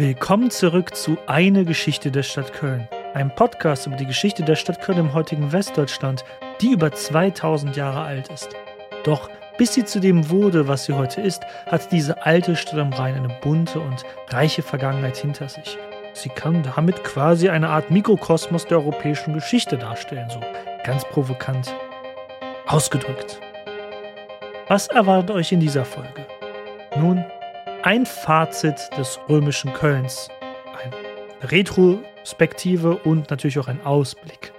Willkommen zurück zu Eine Geschichte der Stadt Köln, einem Podcast über die Geschichte der Stadt Köln im heutigen Westdeutschland, die über 2000 Jahre alt ist. Doch bis sie zu dem wurde, was sie heute ist, hat diese alte Stadt am Rhein eine bunte und reiche Vergangenheit hinter sich. Sie kann damit quasi eine Art Mikrokosmos der europäischen Geschichte darstellen, so ganz provokant ausgedrückt. Was erwartet euch in dieser Folge? Nun, ein Fazit des römischen Kölns, eine Retrospektive und natürlich auch ein Ausblick.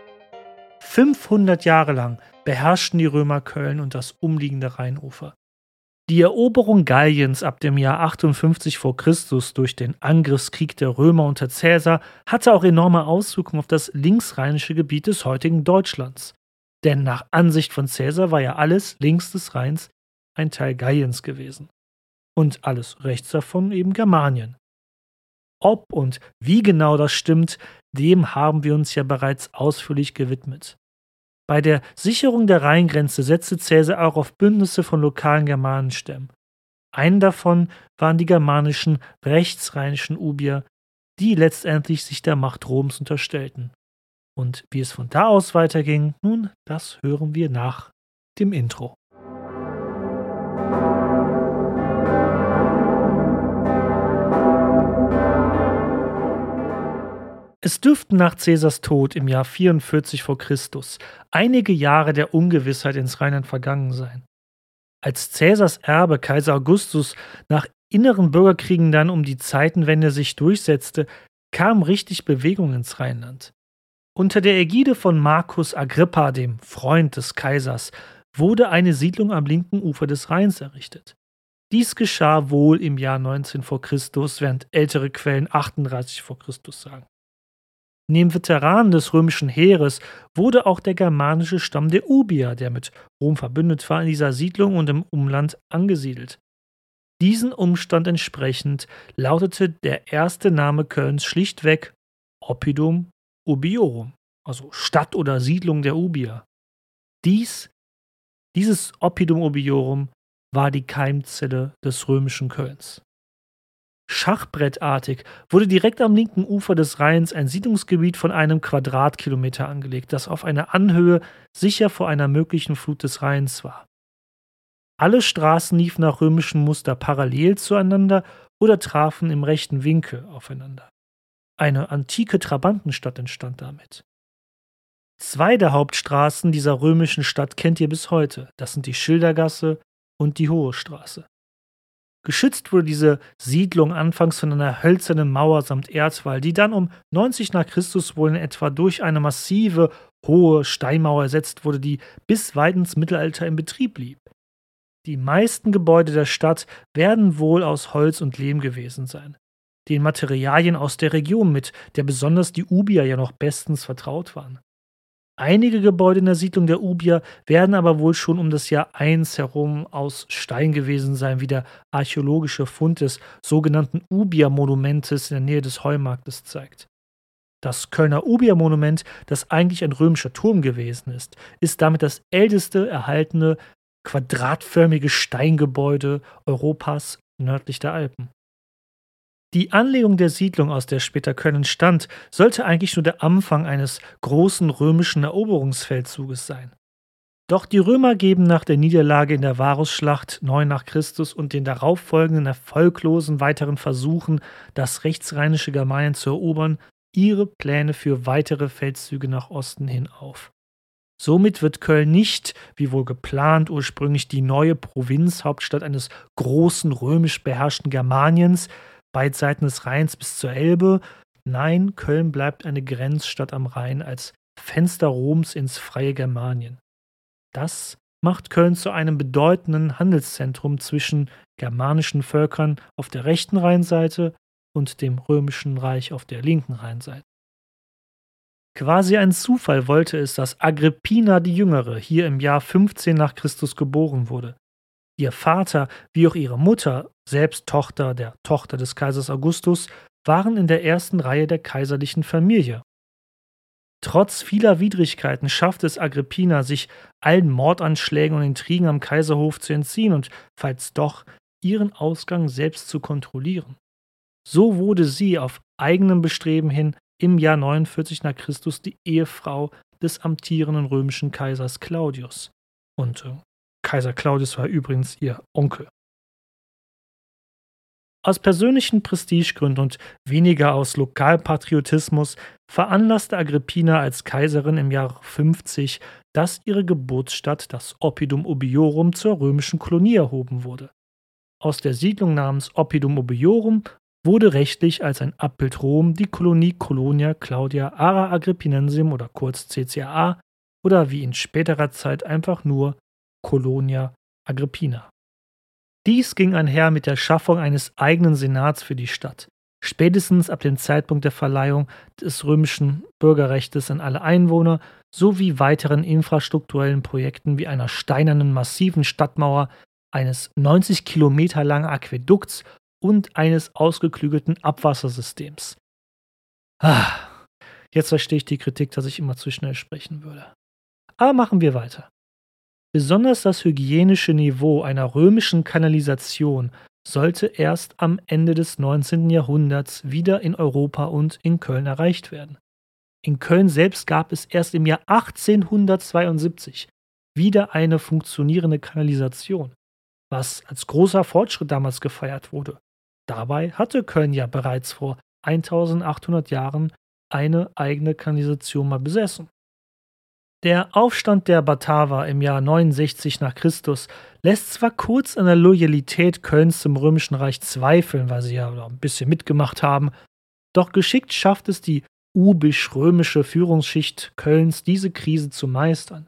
500 Jahre lang beherrschten die Römer Köln und das umliegende Rheinufer. Die Eroberung Galliens ab dem Jahr 58 v. Chr. durch den Angriffskrieg der Römer unter Caesar hatte auch enorme Auswirkungen auf das linksrheinische Gebiet des heutigen Deutschlands. Denn nach Ansicht von Caesar war ja alles links des Rheins ein Teil Galliens gewesen und alles rechts davon eben Germanien. Ob und wie genau das stimmt, dem haben wir uns ja bereits ausführlich gewidmet. Bei der Sicherung der Rheingrenze setzte Caesar auch auf Bündnisse von lokalen Germanenstämmen. Einen davon waren die germanischen rechtsrheinischen Ubier, die letztendlich sich der Macht Roms unterstellten. Und wie es von da aus weiterging, nun, das hören wir nach dem Intro. Es dürften nach Caesars Tod im Jahr 44 v. Chr. einige Jahre der Ungewissheit ins Rheinland vergangen sein. Als Caesars Erbe Kaiser Augustus nach inneren Bürgerkriegen dann um die Zeitenwende sich durchsetzte, kam richtig Bewegung ins Rheinland. Unter der Ägide von Marcus Agrippa, dem Freund des Kaisers, wurde eine Siedlung am linken Ufer des Rheins errichtet. Dies geschah wohl im Jahr 19 v. Chr., während ältere Quellen 38 v. Chr. sagen. Neben Veteranen des römischen Heeres wurde auch der germanische Stamm der Ubier, der mit Rom verbündet war, in dieser Siedlung und im Umland angesiedelt. Diesen Umstand entsprechend lautete der erste Name Kölns schlichtweg Oppidum Ubiorum, also Stadt oder Siedlung der Ubier. Dies, dieses Oppidum Ubiorum war die Keimzelle des römischen Kölns. Schachbrettartig wurde direkt am linken Ufer des Rheins ein Siedlungsgebiet von einem Quadratkilometer angelegt, das auf einer Anhöhe sicher vor einer möglichen Flut des Rheins war. Alle Straßen liefen nach römischem Muster parallel zueinander oder trafen im rechten Winkel aufeinander. Eine antike Trabantenstadt entstand damit. Zwei der Hauptstraßen dieser römischen Stadt kennt ihr bis heute. Das sind die Schildergasse und die Hohe Straße. Geschützt wurde diese Siedlung anfangs von einer hölzernen Mauer samt Erzwall, die dann um 90 nach Christus wohl in etwa durch eine massive, hohe Steinmauer ersetzt wurde, die bis weit ins Mittelalter in Betrieb blieb. Die meisten Gebäude der Stadt werden wohl aus Holz und Lehm gewesen sein. Den Materialien aus der Region, mit der besonders die Ubier ja noch bestens vertraut waren. Einige Gebäude in der Siedlung der Ubier werden aber wohl schon um das Jahr 1 herum aus Stein gewesen sein, wie der archäologische Fund des sogenannten Ubier-Monumentes in der Nähe des Heumarktes zeigt. Das Kölner Ubier-Monument, das eigentlich ein römischer Turm gewesen ist, ist damit das älteste erhaltene quadratförmige Steingebäude Europas nördlich der Alpen. Die Anlegung der Siedlung, aus der später Köln entstand, sollte eigentlich nur der Anfang eines großen römischen Eroberungsfeldzuges sein. Doch die Römer geben nach der Niederlage in der Varusschlacht 9 nach Christus und den darauffolgenden erfolglosen weiteren Versuchen, das rechtsrheinische Germanien zu erobern, ihre Pläne für weitere Feldzüge nach Osten hin auf. Somit wird Köln nicht, wie wohl geplant, ursprünglich die neue Provinzhauptstadt eines großen römisch beherrschten Germaniens, Beidseiten des Rheins bis zur Elbe. Nein, Köln bleibt eine Grenzstadt am Rhein als Fenster Roms ins freie Germanien. Das macht Köln zu einem bedeutenden Handelszentrum zwischen germanischen Völkern auf der rechten Rheinseite und dem römischen Reich auf der linken Rheinseite. Quasi ein Zufall wollte es, dass Agrippina die Jüngere hier im Jahr 15 nach Christus geboren wurde. Ihr Vater wie auch ihre Mutter, selbst Tochter der Tochter des Kaisers Augustus, waren in der ersten Reihe der kaiserlichen Familie. Trotz vieler Widrigkeiten schaffte es Agrippina, sich allen Mordanschlägen und Intrigen am Kaiserhof zu entziehen und, falls doch, ihren Ausgang selbst zu kontrollieren. so wurde sie auf eigenem Bestreben hin im Jahr 49 nach Christus die Ehefrau des amtierenden römischen Kaisers Claudius. Und äh, Kaiser Claudius war übrigens ihr Onkel. Aus persönlichen Prestigegründen und weniger aus Lokalpatriotismus veranlasste Agrippina als Kaiserin im Jahr 50, dass ihre Geburtsstadt, das Oppidum Ubiorum, zur römischen Kolonie erhoben wurde. Aus der Siedlung namens Oppidum Ubiorum wurde rechtlich als ein Abbild Rom die Kolonie Colonia Claudia Ara Agrippinensium oder kurz CCAA oder wie in späterer Zeit einfach nur Colonia Agrippina. Dies ging einher mit der Schaffung eines eigenen Senats für die Stadt. Spätestens ab dem Zeitpunkt der Verleihung des römischen Bürgerrechts an alle Einwohner sowie weiteren infrastrukturellen Projekten wie einer steinernen massiven Stadtmauer, eines 90 Kilometer langen Aquädukts und eines ausgeklügelten Abwassersystems. Ah, jetzt verstehe ich die Kritik, dass ich immer zu schnell sprechen würde. Aber machen wir weiter. Besonders das hygienische Niveau einer römischen Kanalisation sollte erst am Ende des 19. Jahrhunderts wieder in Europa und in Köln erreicht werden. In Köln selbst gab es erst im Jahr 1872 wieder eine funktionierende Kanalisation, was als großer Fortschritt damals gefeiert wurde. Dabei hatte Köln ja bereits vor 1800 Jahren eine eigene Kanalisation mal besessen. Der Aufstand der Bataver im Jahr 69 nach Christus lässt zwar kurz an der Loyalität Kölns zum Römischen Reich zweifeln, weil sie ja ein bisschen mitgemacht haben, doch geschickt schafft es die ubisch-römische Führungsschicht Kölns, diese Krise zu meistern.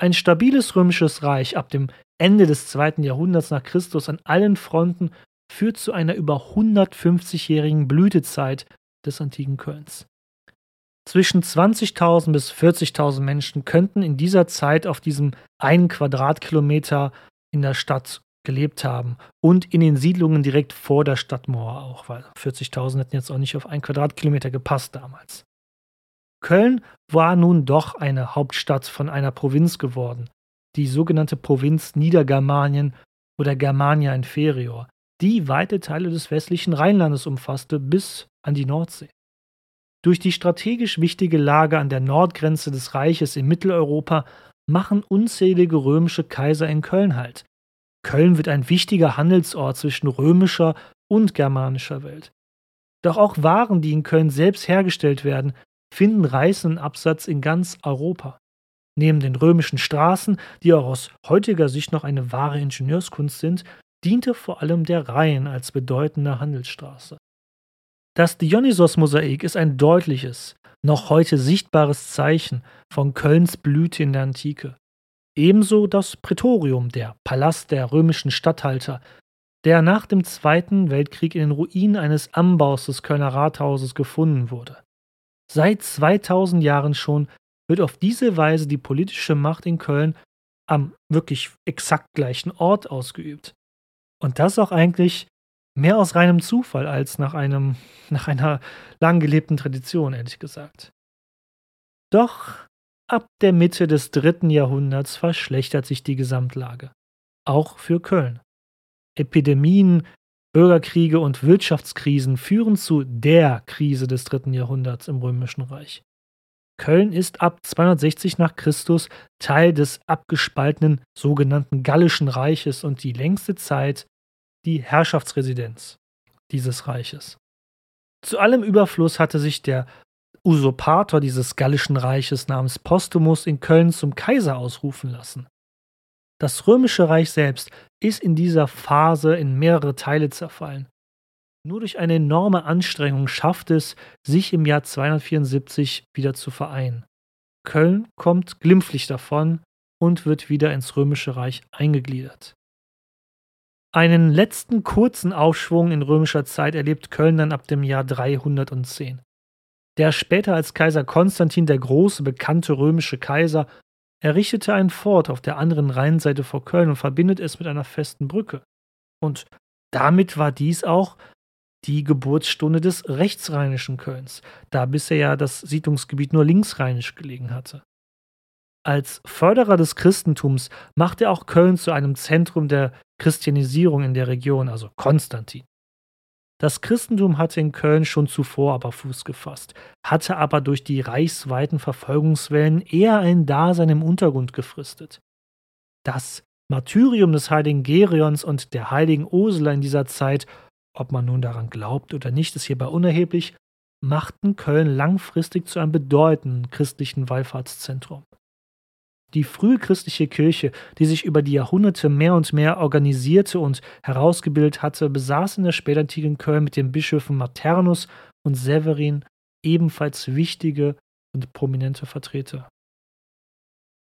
Ein stabiles römisches Reich ab dem Ende des zweiten Jahrhunderts nach Christus an allen Fronten führt zu einer über 150-jährigen Blütezeit des antiken Kölns. Zwischen 20.000 bis 40.000 Menschen könnten in dieser Zeit auf diesem einen Quadratkilometer in der Stadt gelebt haben und in den Siedlungen direkt vor der Stadtmauer auch, weil 40.000 hätten jetzt auch nicht auf einen Quadratkilometer gepasst damals. Köln war nun doch eine Hauptstadt von einer Provinz geworden, die sogenannte Provinz Niedergermanien oder Germania Inferior, die weite Teile des westlichen Rheinlandes umfasste bis an die Nordsee. Durch die strategisch wichtige Lage an der Nordgrenze des Reiches in Mitteleuropa machen unzählige römische Kaiser in Köln Halt. Köln wird ein wichtiger Handelsort zwischen römischer und germanischer Welt. Doch auch Waren, die in Köln selbst hergestellt werden, finden reißenden Absatz in ganz Europa. Neben den römischen Straßen, die auch aus heutiger Sicht noch eine wahre Ingenieurskunst sind, diente vor allem der Rhein als bedeutende Handelsstraße. Das Dionysos-Mosaik ist ein deutliches, noch heute sichtbares Zeichen von Kölns Blüte in der Antike. Ebenso das Prätorium, der Palast der römischen Statthalter, der nach dem Zweiten Weltkrieg in den Ruinen eines Anbaus des Kölner Rathauses gefunden wurde. Seit 2000 Jahren schon wird auf diese Weise die politische Macht in Köln am wirklich exakt gleichen Ort ausgeübt. Und das auch eigentlich Mehr aus reinem Zufall als nach, einem, nach einer lang gelebten Tradition, ehrlich gesagt. Doch ab der Mitte des dritten Jahrhunderts verschlechtert sich die Gesamtlage. Auch für Köln. Epidemien, Bürgerkriege und Wirtschaftskrisen führen zu der Krise des dritten Jahrhunderts im Römischen Reich. Köln ist ab 260 nach Christus Teil des abgespaltenen sogenannten Gallischen Reiches und die längste Zeit die Herrschaftsresidenz dieses Reiches. Zu allem Überfluss hatte sich der Usurpator dieses gallischen Reiches namens Postumus in Köln zum Kaiser ausrufen lassen. Das römische Reich selbst ist in dieser Phase in mehrere Teile zerfallen. Nur durch eine enorme Anstrengung schafft es, sich im Jahr 274 wieder zu vereinen. Köln kommt glimpflich davon und wird wieder ins römische Reich eingegliedert. Einen letzten kurzen Aufschwung in römischer Zeit erlebt Köln dann ab dem Jahr 310. Der später als Kaiser Konstantin der Große bekannte römische Kaiser errichtete ein Fort auf der anderen Rheinseite vor Köln und verbindet es mit einer festen Brücke. Und damit war dies auch die Geburtsstunde des rechtsrheinischen Kölns, da bisher ja das Siedlungsgebiet nur linksrheinisch gelegen hatte. Als Förderer des Christentums machte er auch Köln zu einem Zentrum der Christianisierung in der Region, also Konstantin. Das Christentum hatte in Köln schon zuvor aber Fuß gefasst, hatte aber durch die reichsweiten Verfolgungswellen eher ein Dasein im Untergrund gefristet. Das Martyrium des heiligen Gerions und der heiligen Ursula in dieser Zeit, ob man nun daran glaubt oder nicht, ist hierbei unerheblich, machten Köln langfristig zu einem bedeutenden christlichen Wallfahrtszentrum. Die frühchristliche Kirche, die sich über die Jahrhunderte mehr und mehr organisierte und herausgebildet hatte, besaß in der spätantiken Köln mit den Bischöfen Maternus und Severin ebenfalls wichtige und prominente Vertreter.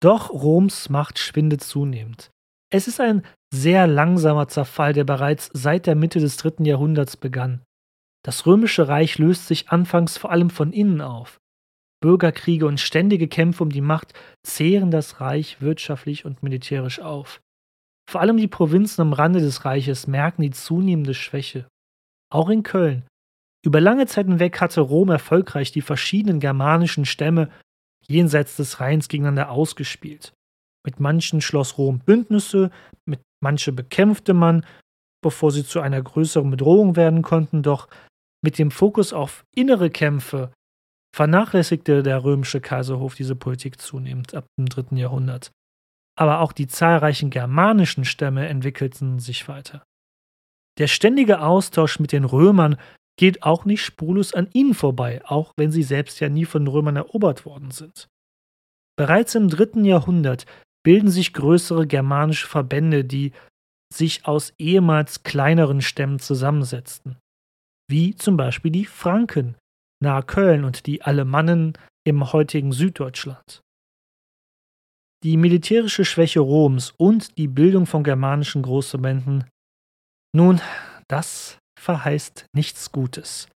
Doch Roms Macht schwindet zunehmend. Es ist ein sehr langsamer Zerfall, der bereits seit der Mitte des dritten Jahrhunderts begann. Das römische Reich löst sich anfangs vor allem von innen auf. Bürgerkriege und ständige Kämpfe um die Macht zehren das Reich wirtschaftlich und militärisch auf. Vor allem die Provinzen am Rande des Reiches merken die zunehmende Schwäche. Auch in Köln. Über lange Zeit hinweg hatte Rom erfolgreich die verschiedenen germanischen Stämme jenseits des Rheins gegeneinander ausgespielt. Mit manchen schloss Rom Bündnisse, mit manche bekämpfte man, bevor sie zu einer größeren Bedrohung werden konnten, doch mit dem Fokus auf innere Kämpfe vernachlässigte der römische Kaiserhof diese Politik zunehmend ab dem dritten Jahrhundert. Aber auch die zahlreichen germanischen Stämme entwickelten sich weiter. Der ständige Austausch mit den Römern geht auch nicht spurlos an ihnen vorbei, auch wenn sie selbst ja nie von Römern erobert worden sind. Bereits im dritten Jahrhundert bilden sich größere germanische Verbände, die sich aus ehemals kleineren Stämmen zusammensetzten, wie zum Beispiel die Franken, nahe Köln und die Alemannen im heutigen Süddeutschland. Die militärische Schwäche Roms und die Bildung von germanischen Großverbänden, nun, das verheißt nichts Gutes.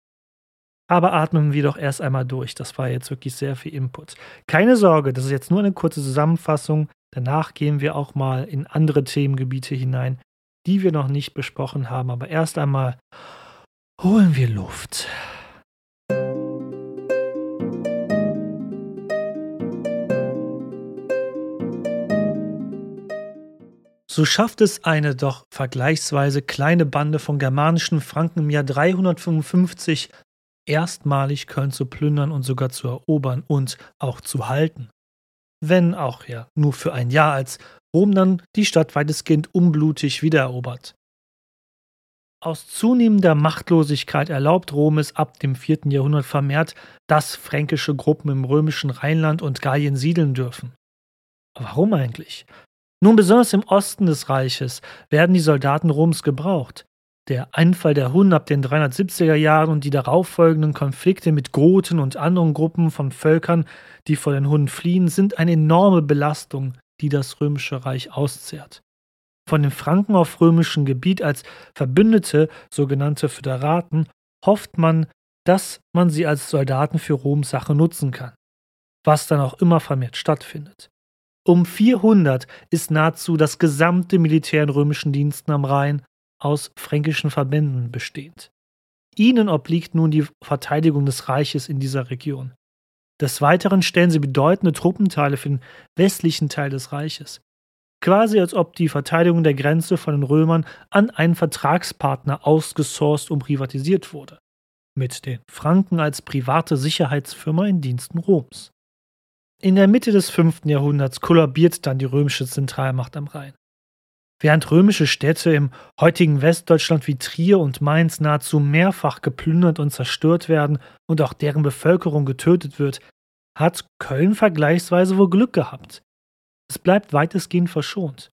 Aber atmen wir doch erst einmal durch. Das war jetzt wirklich sehr viel Input. Keine Sorge, das ist jetzt nur eine kurze Zusammenfassung. Danach gehen wir auch mal in andere Themengebiete hinein, die wir noch nicht besprochen haben. Aber erst einmal holen wir Luft. So schafft es eine doch vergleichsweise kleine Bande von germanischen Franken im Jahr 355 erstmalig Köln zu plündern und sogar zu erobern und auch zu halten. Wenn auch ja nur für ein Jahr, als Rom dann die Stadt weitestgehend unblutig wiedererobert. Aus zunehmender Machtlosigkeit erlaubt Rom es ab dem 4. Jahrhundert vermehrt, dass fränkische Gruppen im römischen Rheinland und Gallien siedeln dürfen. Warum eigentlich? Nun besonders im Osten des Reiches werden die Soldaten Roms gebraucht. Der Einfall der Hunnen ab den 370er Jahren und die darauffolgenden Konflikte mit Goten und anderen Gruppen von Völkern, die vor den Hunnen fliehen, sind eine enorme Belastung, die das römische Reich auszehrt. Von den Franken auf römischem Gebiet als Verbündete, sogenannte Föderaten, hofft man, dass man sie als Soldaten für Roms Sache nutzen kann, was dann auch immer vermehrt stattfindet. Um 400 ist nahezu das gesamte Militär in römischen Diensten am Rhein aus fränkischen Verbänden bestehend. Ihnen obliegt nun die Verteidigung des Reiches in dieser Region. Des Weiteren stellen sie bedeutende Truppenteile für den westlichen Teil des Reiches. Quasi als ob die Verteidigung der Grenze von den Römern an einen Vertragspartner ausgesourced und privatisiert wurde. Mit den Franken als private Sicherheitsfirma in Diensten Roms. In der Mitte des 5. Jahrhunderts kollabiert dann die römische Zentralmacht am Rhein. Während römische Städte im heutigen Westdeutschland wie Trier und Mainz nahezu mehrfach geplündert und zerstört werden und auch deren Bevölkerung getötet wird, hat Köln vergleichsweise wohl Glück gehabt. Es bleibt weitestgehend verschont.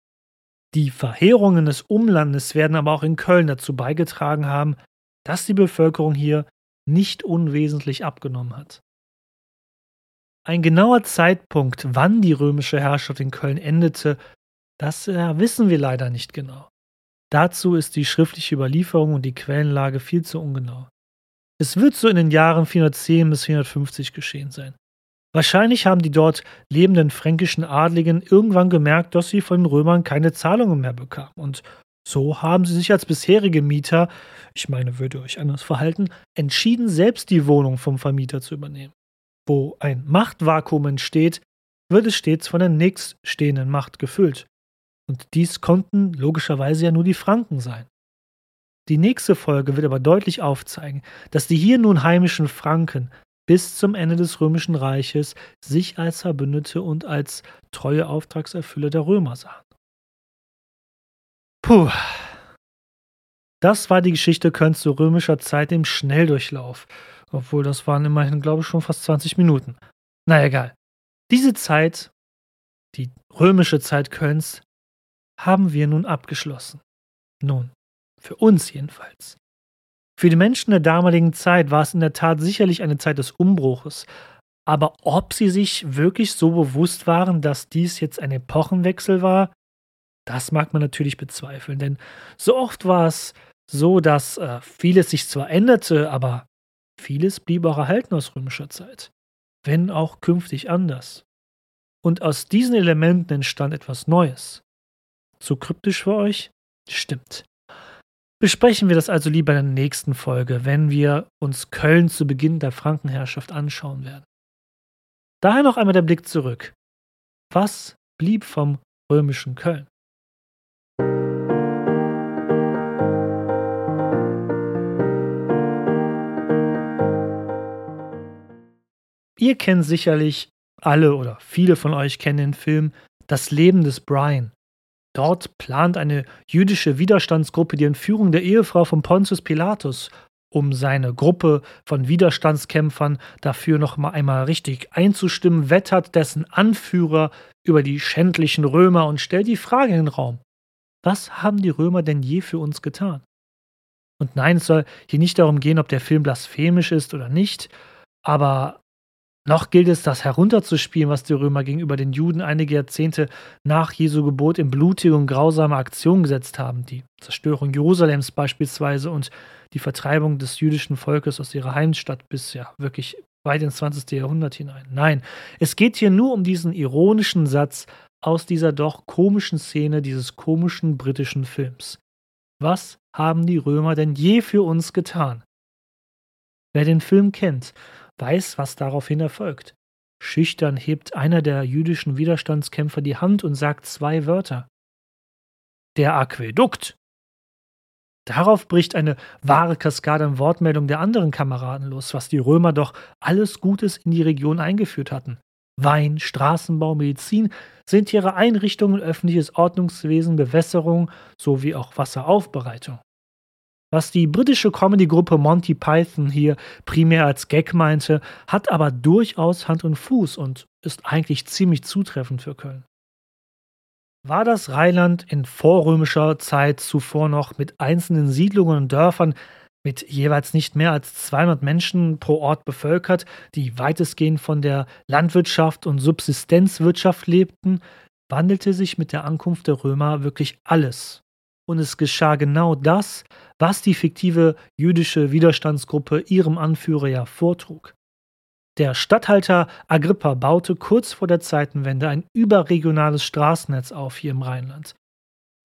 Die Verheerungen des Umlandes werden aber auch in Köln dazu beigetragen haben, dass die Bevölkerung hier nicht unwesentlich abgenommen hat. Ein genauer Zeitpunkt, wann die römische Herrschaft in Köln endete, das äh, wissen wir leider nicht genau. Dazu ist die schriftliche Überlieferung und die Quellenlage viel zu ungenau. Es wird so in den Jahren 410 bis 450 geschehen sein. Wahrscheinlich haben die dort lebenden fränkischen Adligen irgendwann gemerkt, dass sie von den Römern keine Zahlungen mehr bekamen. Und so haben sie sich als bisherige Mieter, ich meine, würde euch anders verhalten, entschieden, selbst die Wohnung vom Vermieter zu übernehmen. Wo ein Machtvakuum entsteht, wird es stets von der nächststehenden Macht gefüllt. Und dies konnten logischerweise ja nur die Franken sein. Die nächste Folge wird aber deutlich aufzeigen, dass die hier nun heimischen Franken bis zum Ende des Römischen Reiches sich als Verbündete und als treue Auftragserfüller der Römer sahen. Puh. Das war die Geschichte Kölns zu römischer Zeit im Schnelldurchlauf. Obwohl, das waren immerhin, glaube ich, schon fast 20 Minuten. Na egal. Diese Zeit, die römische Zeit Kölns, haben wir nun abgeschlossen. Nun, für uns jedenfalls. Für die Menschen der damaligen Zeit war es in der Tat sicherlich eine Zeit des Umbruches. Aber ob sie sich wirklich so bewusst waren, dass dies jetzt ein Epochenwechsel war, das mag man natürlich bezweifeln. Denn so oft war es so, dass äh, vieles sich zwar änderte, aber vieles blieb auch erhalten aus römischer Zeit. Wenn auch künftig anders. Und aus diesen Elementen entstand etwas Neues. Zu kryptisch für euch? Stimmt. Besprechen wir das also lieber in der nächsten Folge, wenn wir uns Köln zu Beginn der Frankenherrschaft anschauen werden. Daher noch einmal der Blick zurück. Was blieb vom römischen Köln? Ihr kennt sicherlich alle oder viele von euch kennen den Film Das Leben des Brian. Dort plant eine jüdische Widerstandsgruppe die Entführung der Ehefrau von Pontius Pilatus, um seine Gruppe von Widerstandskämpfern dafür noch mal einmal richtig einzustimmen, wettert dessen Anführer über die schändlichen Römer und stellt die Frage in den Raum: Was haben die Römer denn je für uns getan? Und nein, es soll hier nicht darum gehen, ob der Film blasphemisch ist oder nicht, aber noch gilt es, das herunterzuspielen, was die Römer gegenüber den Juden einige Jahrzehnte nach Jesu Gebot in blutige und grausame Aktionen gesetzt haben. Die Zerstörung Jerusalems beispielsweise und die Vertreibung des jüdischen Volkes aus ihrer Heimstadt bis ja wirklich weit ins 20. Jahrhundert hinein. Nein, es geht hier nur um diesen ironischen Satz aus dieser doch komischen Szene dieses komischen britischen Films. Was haben die Römer denn je für uns getan? Wer den Film kennt weiß, was daraufhin erfolgt. Schüchtern hebt einer der jüdischen Widerstandskämpfer die Hand und sagt zwei Wörter. Der Aquädukt. Darauf bricht eine wahre Kaskade an Wortmeldungen der anderen Kameraden los, was die Römer doch alles Gutes in die Region eingeführt hatten. Wein, Straßenbau, Medizin, sind ihre Einrichtungen, öffentliches Ordnungswesen, Bewässerung sowie auch Wasseraufbereitung. Was die britische Comedy-Gruppe Monty Python hier primär als Gag meinte, hat aber durchaus Hand und Fuß und ist eigentlich ziemlich zutreffend für Köln. War das Rheinland in vorrömischer Zeit zuvor noch mit einzelnen Siedlungen und Dörfern mit jeweils nicht mehr als 200 Menschen pro Ort bevölkert, die weitestgehend von der Landwirtschaft und Subsistenzwirtschaft lebten, wandelte sich mit der Ankunft der Römer wirklich alles und es geschah genau das, was die fiktive jüdische Widerstandsgruppe ihrem Anführer ja vortrug. Der Statthalter Agrippa baute kurz vor der Zeitenwende ein überregionales Straßennetz auf hier im Rheinland.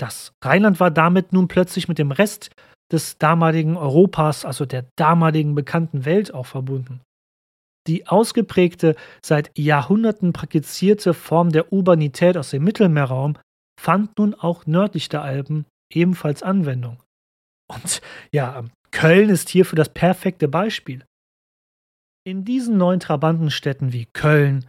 Das Rheinland war damit nun plötzlich mit dem Rest des damaligen Europas, also der damaligen bekannten Welt, auch verbunden. Die ausgeprägte, seit Jahrhunderten praktizierte Form der Urbanität aus dem Mittelmeerraum fand nun auch nördlich der Alpen ebenfalls Anwendung. Und ja, Köln ist hierfür das perfekte Beispiel. In diesen neuen Trabantenstädten wie Köln,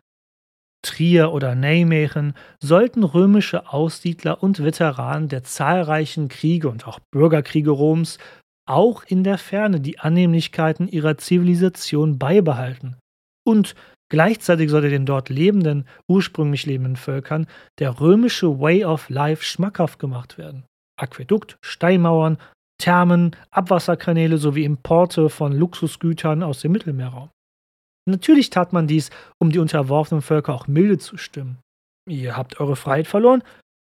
Trier oder Nijmegen sollten römische Aussiedler und Veteranen der zahlreichen Kriege und auch Bürgerkriege Roms auch in der Ferne die Annehmlichkeiten ihrer Zivilisation beibehalten. Und gleichzeitig sollte den dort lebenden, ursprünglich lebenden Völkern der römische Way of Life schmackhaft gemacht werden. Aquädukt, Steinmauern, Thermen, Abwasserkanäle sowie Importe von Luxusgütern aus dem Mittelmeerraum. Natürlich tat man dies, um die unterworfenen Völker auch milde zu stimmen. Ihr habt eure Freiheit verloren?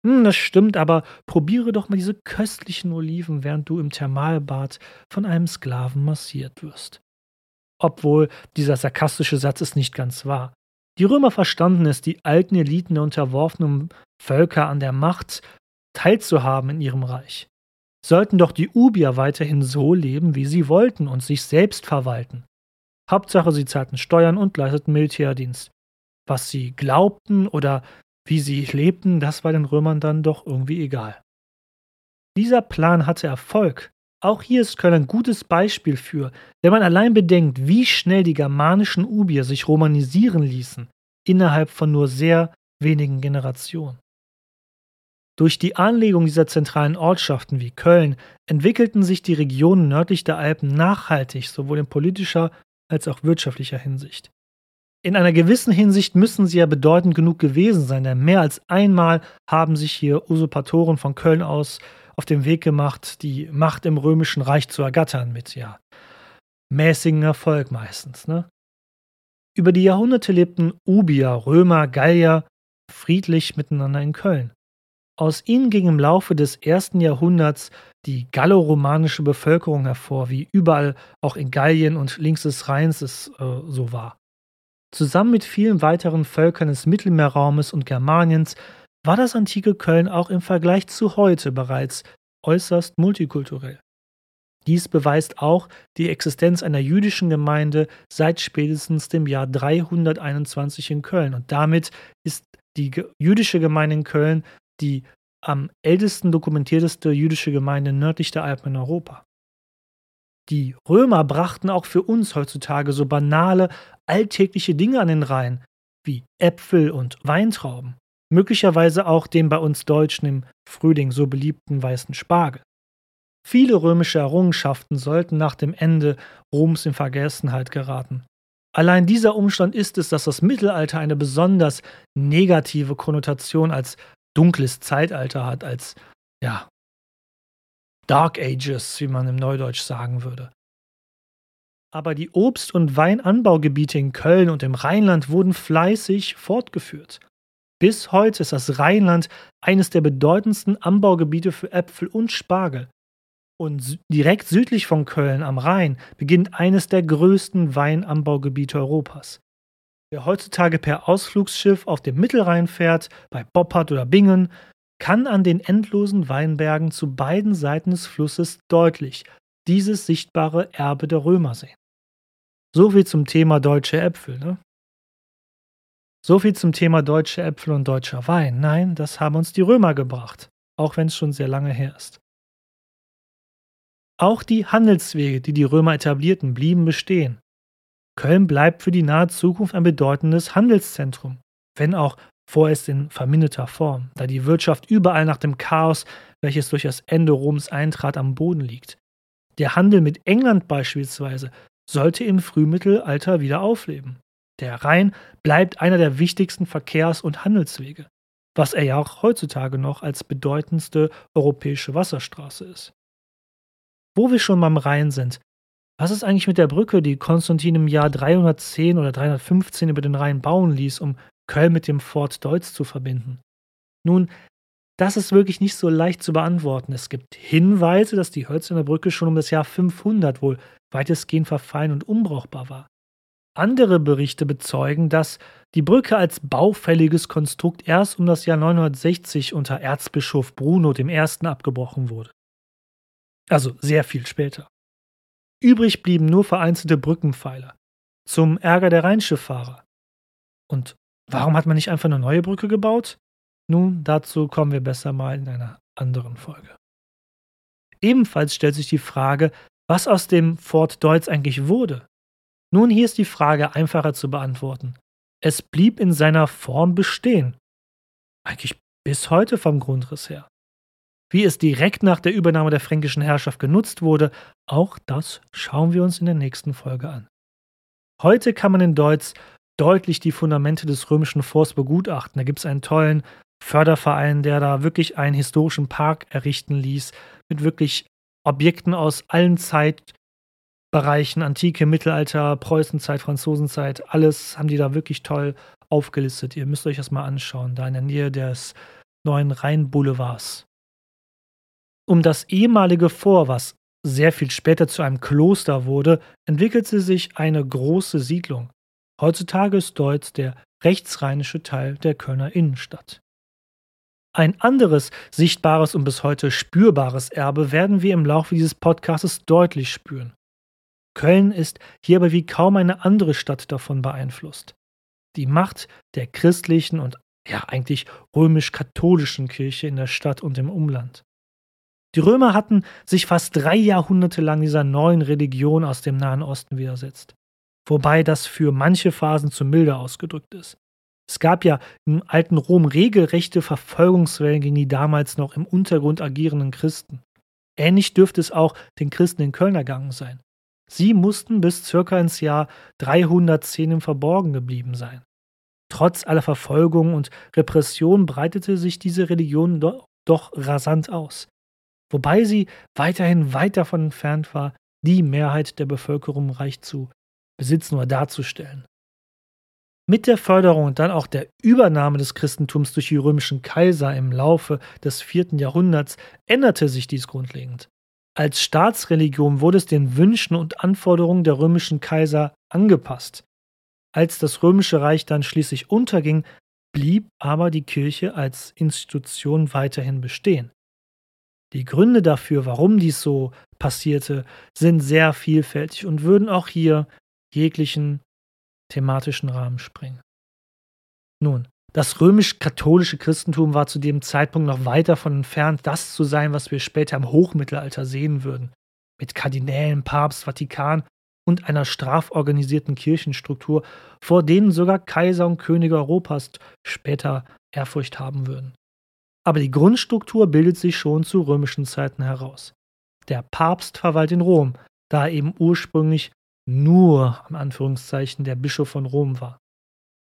Hm, das stimmt, aber probiere doch mal diese köstlichen Oliven, während du im Thermalbad von einem Sklaven massiert wirst. Obwohl dieser sarkastische Satz ist nicht ganz wahr. Die Römer verstanden es, die alten Eliten der unterworfenen Völker an der Macht teilzuhaben in ihrem Reich. Sollten doch die Ubier weiterhin so leben, wie sie wollten und sich selbst verwalten. Hauptsache, sie zahlten Steuern und leisteten Militärdienst. Was sie glaubten oder wie sie lebten, das war den Römern dann doch irgendwie egal. Dieser Plan hatte Erfolg, Auch hier ist Köln ein gutes Beispiel für, wenn man allein bedenkt, wie schnell die germanischen Ubier sich romanisieren ließen, innerhalb von nur sehr wenigen Generationen. Durch die Anlegung dieser zentralen Ortschaften wie Köln entwickelten sich die Regionen nördlich der Alpen nachhaltig, sowohl in politischer als auch wirtschaftlicher Hinsicht. In einer gewissen Hinsicht müssen sie ja bedeutend genug gewesen sein, denn mehr als einmal haben sich hier Usurpatoren von Köln aus auf den Weg gemacht, die Macht im römischen Reich zu ergattern, mit ja mäßigem Erfolg meistens. Ne? Über die Jahrhunderte lebten Ubier, Römer, Gallier friedlich miteinander in Köln. Aus ihnen ging im Laufe des ersten Jahrhunderts die galloromanische Bevölkerung hervor, wie überall auch in Gallien und links des Rheins es äh, so war. Zusammen mit vielen weiteren Völkern des Mittelmeerraumes und Germaniens war das antike Köln auch im Vergleich zu heute bereits äußerst multikulturell. Dies beweist auch die Existenz einer jüdischen Gemeinde seit spätestens dem Jahr 321 in Köln. Und damit ist die jüdische Gemeinde in Köln die am ältesten dokumentierteste jüdische Gemeinde nördlich der Alpen in Europa. Die Römer brachten auch für uns heutzutage so banale, alltägliche Dinge an den Rhein, wie Äpfel und Weintrauben, möglicherweise auch den bei uns Deutschen im Frühling so beliebten weißen Spargel. Viele römische Errungenschaften sollten nach dem Ende Roms in Vergessenheit geraten. Allein dieser Umstand ist es, dass das Mittelalter eine besonders negative Konnotation als dunkles Zeitalter hat, als ja, Dark Ages, wie man im Neudeutsch sagen würde. Aber die Obst- und Weinanbaugebiete in Köln und im Rheinland wurden fleißig fortgeführt. Bis heute ist das Rheinland eines der bedeutendsten Anbaugebiete für Äpfel und Spargel. Und direkt südlich von Köln am Rhein beginnt eines der größten Weinanbaugebiete Europas. Wer heutzutage per Ausflugsschiff auf dem Mittelrhein fährt, bei Boppard oder Bingen, kann an den endlosen Weinbergen zu beiden Seiten des Flusses deutlich dieses sichtbare Erbe der Römer sehen. So viel zum Thema deutsche Äpfel, ne? So viel zum Thema deutsche Äpfel und deutscher Wein. Nein, das haben uns die Römer gebracht, auch wenn es schon sehr lange her ist. Auch die Handelswege, die die Römer etablierten, blieben bestehen. Köln bleibt für die nahe Zukunft ein bedeutendes Handelszentrum, wenn auch vorerst in verminderter Form, da die Wirtschaft überall nach dem Chaos, welches durch das Ende Roms eintrat, am Boden liegt. Der Handel mit England beispielsweise sollte im Frühmittelalter wieder aufleben. Der Rhein bleibt einer der wichtigsten Verkehrs- und Handelswege, was er ja auch heutzutage noch als bedeutendste europäische Wasserstraße ist. Wo wir schon beim Rhein sind, was ist eigentlich mit der Brücke, die Konstantin im Jahr 310 oder 315 über den Rhein bauen ließ, um Köln mit dem Fort Deutz zu verbinden? Nun, das ist wirklich nicht so leicht zu beantworten. Es gibt Hinweise, dass die hölzerne Brücke schon um das Jahr 500 wohl weitestgehend verfallen und unbrauchbar war. Andere Berichte bezeugen, dass die Brücke als baufälliges Konstrukt erst um das Jahr 960 unter Erzbischof Bruno I. abgebrochen wurde. Also sehr viel später. Übrig blieben nur vereinzelte Brückenpfeiler. Zum Ärger der Rheinschifffahrer. Und warum hat man nicht einfach eine neue Brücke gebaut? Nun, dazu kommen wir besser mal in einer anderen Folge. Ebenfalls stellt sich die Frage, was aus dem Fort Deutz eigentlich wurde. Nun, hier ist die Frage einfacher zu beantworten. Es blieb in seiner Form bestehen. Eigentlich bis heute vom Grundriss her. Wie es direkt nach der Übernahme der fränkischen Herrschaft genutzt wurde, auch das schauen wir uns in der nächsten Folge an. Heute kann man in Deutsch deutlich die Fundamente des römischen Forts begutachten. Da gibt es einen tollen Förderverein, der da wirklich einen historischen Park errichten ließ, mit wirklich Objekten aus allen Zeitbereichen, Antike, Mittelalter, Preußenzeit, Franzosenzeit, alles haben die da wirklich toll aufgelistet. Ihr müsst euch das mal anschauen, da in der Nähe des neuen Rheinboulevards. Um das ehemalige Fort, was sehr viel später zu einem Kloster wurde, entwickelte sich eine große Siedlung. Heutzutage ist Deutz der rechtsrheinische Teil der Kölner Innenstadt. Ein anderes sichtbares und bis heute spürbares Erbe werden wir im Laufe dieses Podcasts deutlich spüren. Köln ist hierbei wie kaum eine andere Stadt davon beeinflusst. Die Macht der christlichen und ja eigentlich römisch-katholischen Kirche in der Stadt und im Umland. Die Römer hatten sich fast drei Jahrhunderte lang dieser neuen Religion aus dem Nahen Osten widersetzt, wobei das für manche Phasen zu milde ausgedrückt ist. Es gab ja im alten Rom regelrechte Verfolgungswellen gegen die damals noch im Untergrund agierenden Christen. Ähnlich dürfte es auch den Christen in Köln ergangen sein. Sie mussten bis circa ins Jahr 310 im Verborgen geblieben sein. Trotz aller Verfolgung und Repression breitete sich diese Religion do doch rasant aus, wobei sie weiterhin weit davon entfernt war, die Mehrheit der Bevölkerung Reich zu besitzen oder darzustellen. Mit der Förderung und dann auch der Übernahme des Christentums durch die römischen Kaiser im Laufe des vierten Jahrhunderts änderte sich dies grundlegend. Als Staatsreligion wurde es den Wünschen und Anforderungen der römischen Kaiser angepasst. Als das römische Reich dann schließlich unterging, blieb aber die Kirche als Institution weiterhin bestehen. Die Gründe dafür, warum dies so passierte, sind sehr vielfältig und würden auch hier jeglichen thematischen Rahmen springen. Nun, das römisch-katholische Christentum war zu dem Zeitpunkt noch weit davon entfernt, das zu sein, was wir später im Hochmittelalter sehen würden. Mit Kardinälen, Papst, Vatikan und einer straforganisierten Kirchenstruktur, vor denen sogar Kaiser und Könige Europas später Ehrfurcht haben würden. Aber die Grundstruktur bildet sich schon zu römischen Zeiten heraus. Der Papst verweilt in Rom, da er eben ursprünglich nur, am Anführungszeichen, der Bischof von Rom war.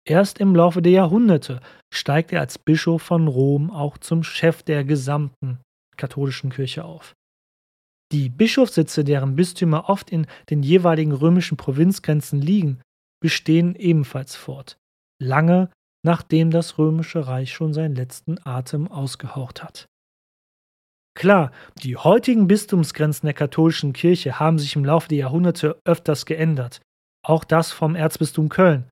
Erst im Laufe der Jahrhunderte steigt er als Bischof von Rom auch zum Chef der gesamten katholischen Kirche auf. Die Bischofssitze, deren Bistümer oft in den jeweiligen römischen Provinzgrenzen liegen, bestehen ebenfalls fort, lange nachdem das römische Reich schon seinen letzten Atem ausgehaucht hat. Klar, die heutigen Bistumsgrenzen der katholischen Kirche haben sich im Laufe der Jahrhunderte öfters geändert. Auch das vom Erzbistum Köln.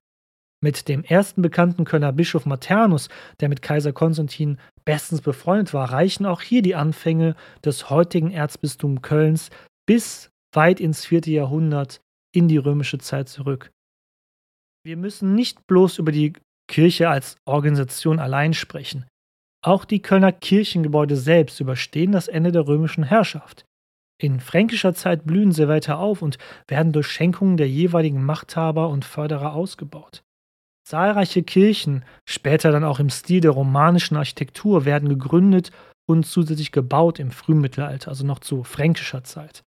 Mit dem ersten bekannten Kölner Bischof Maternus, der mit Kaiser Konstantin bestens befreundet war, reichen auch hier die Anfänge des heutigen Erzbistums Kölns bis weit ins vierte Jahrhundert in die römische Zeit zurück. Wir müssen nicht bloß über die Kirche als Organisation allein sprechen. Auch die Kölner Kirchengebäude selbst überstehen das Ende der römischen Herrschaft. In fränkischer Zeit blühen sie weiter auf und werden durch Schenkungen der jeweiligen Machthaber und Förderer ausgebaut. Zahlreiche Kirchen, später dann auch im Stil der romanischen Architektur, werden gegründet und zusätzlich gebaut im Frühmittelalter, also noch zu fränkischer Zeit.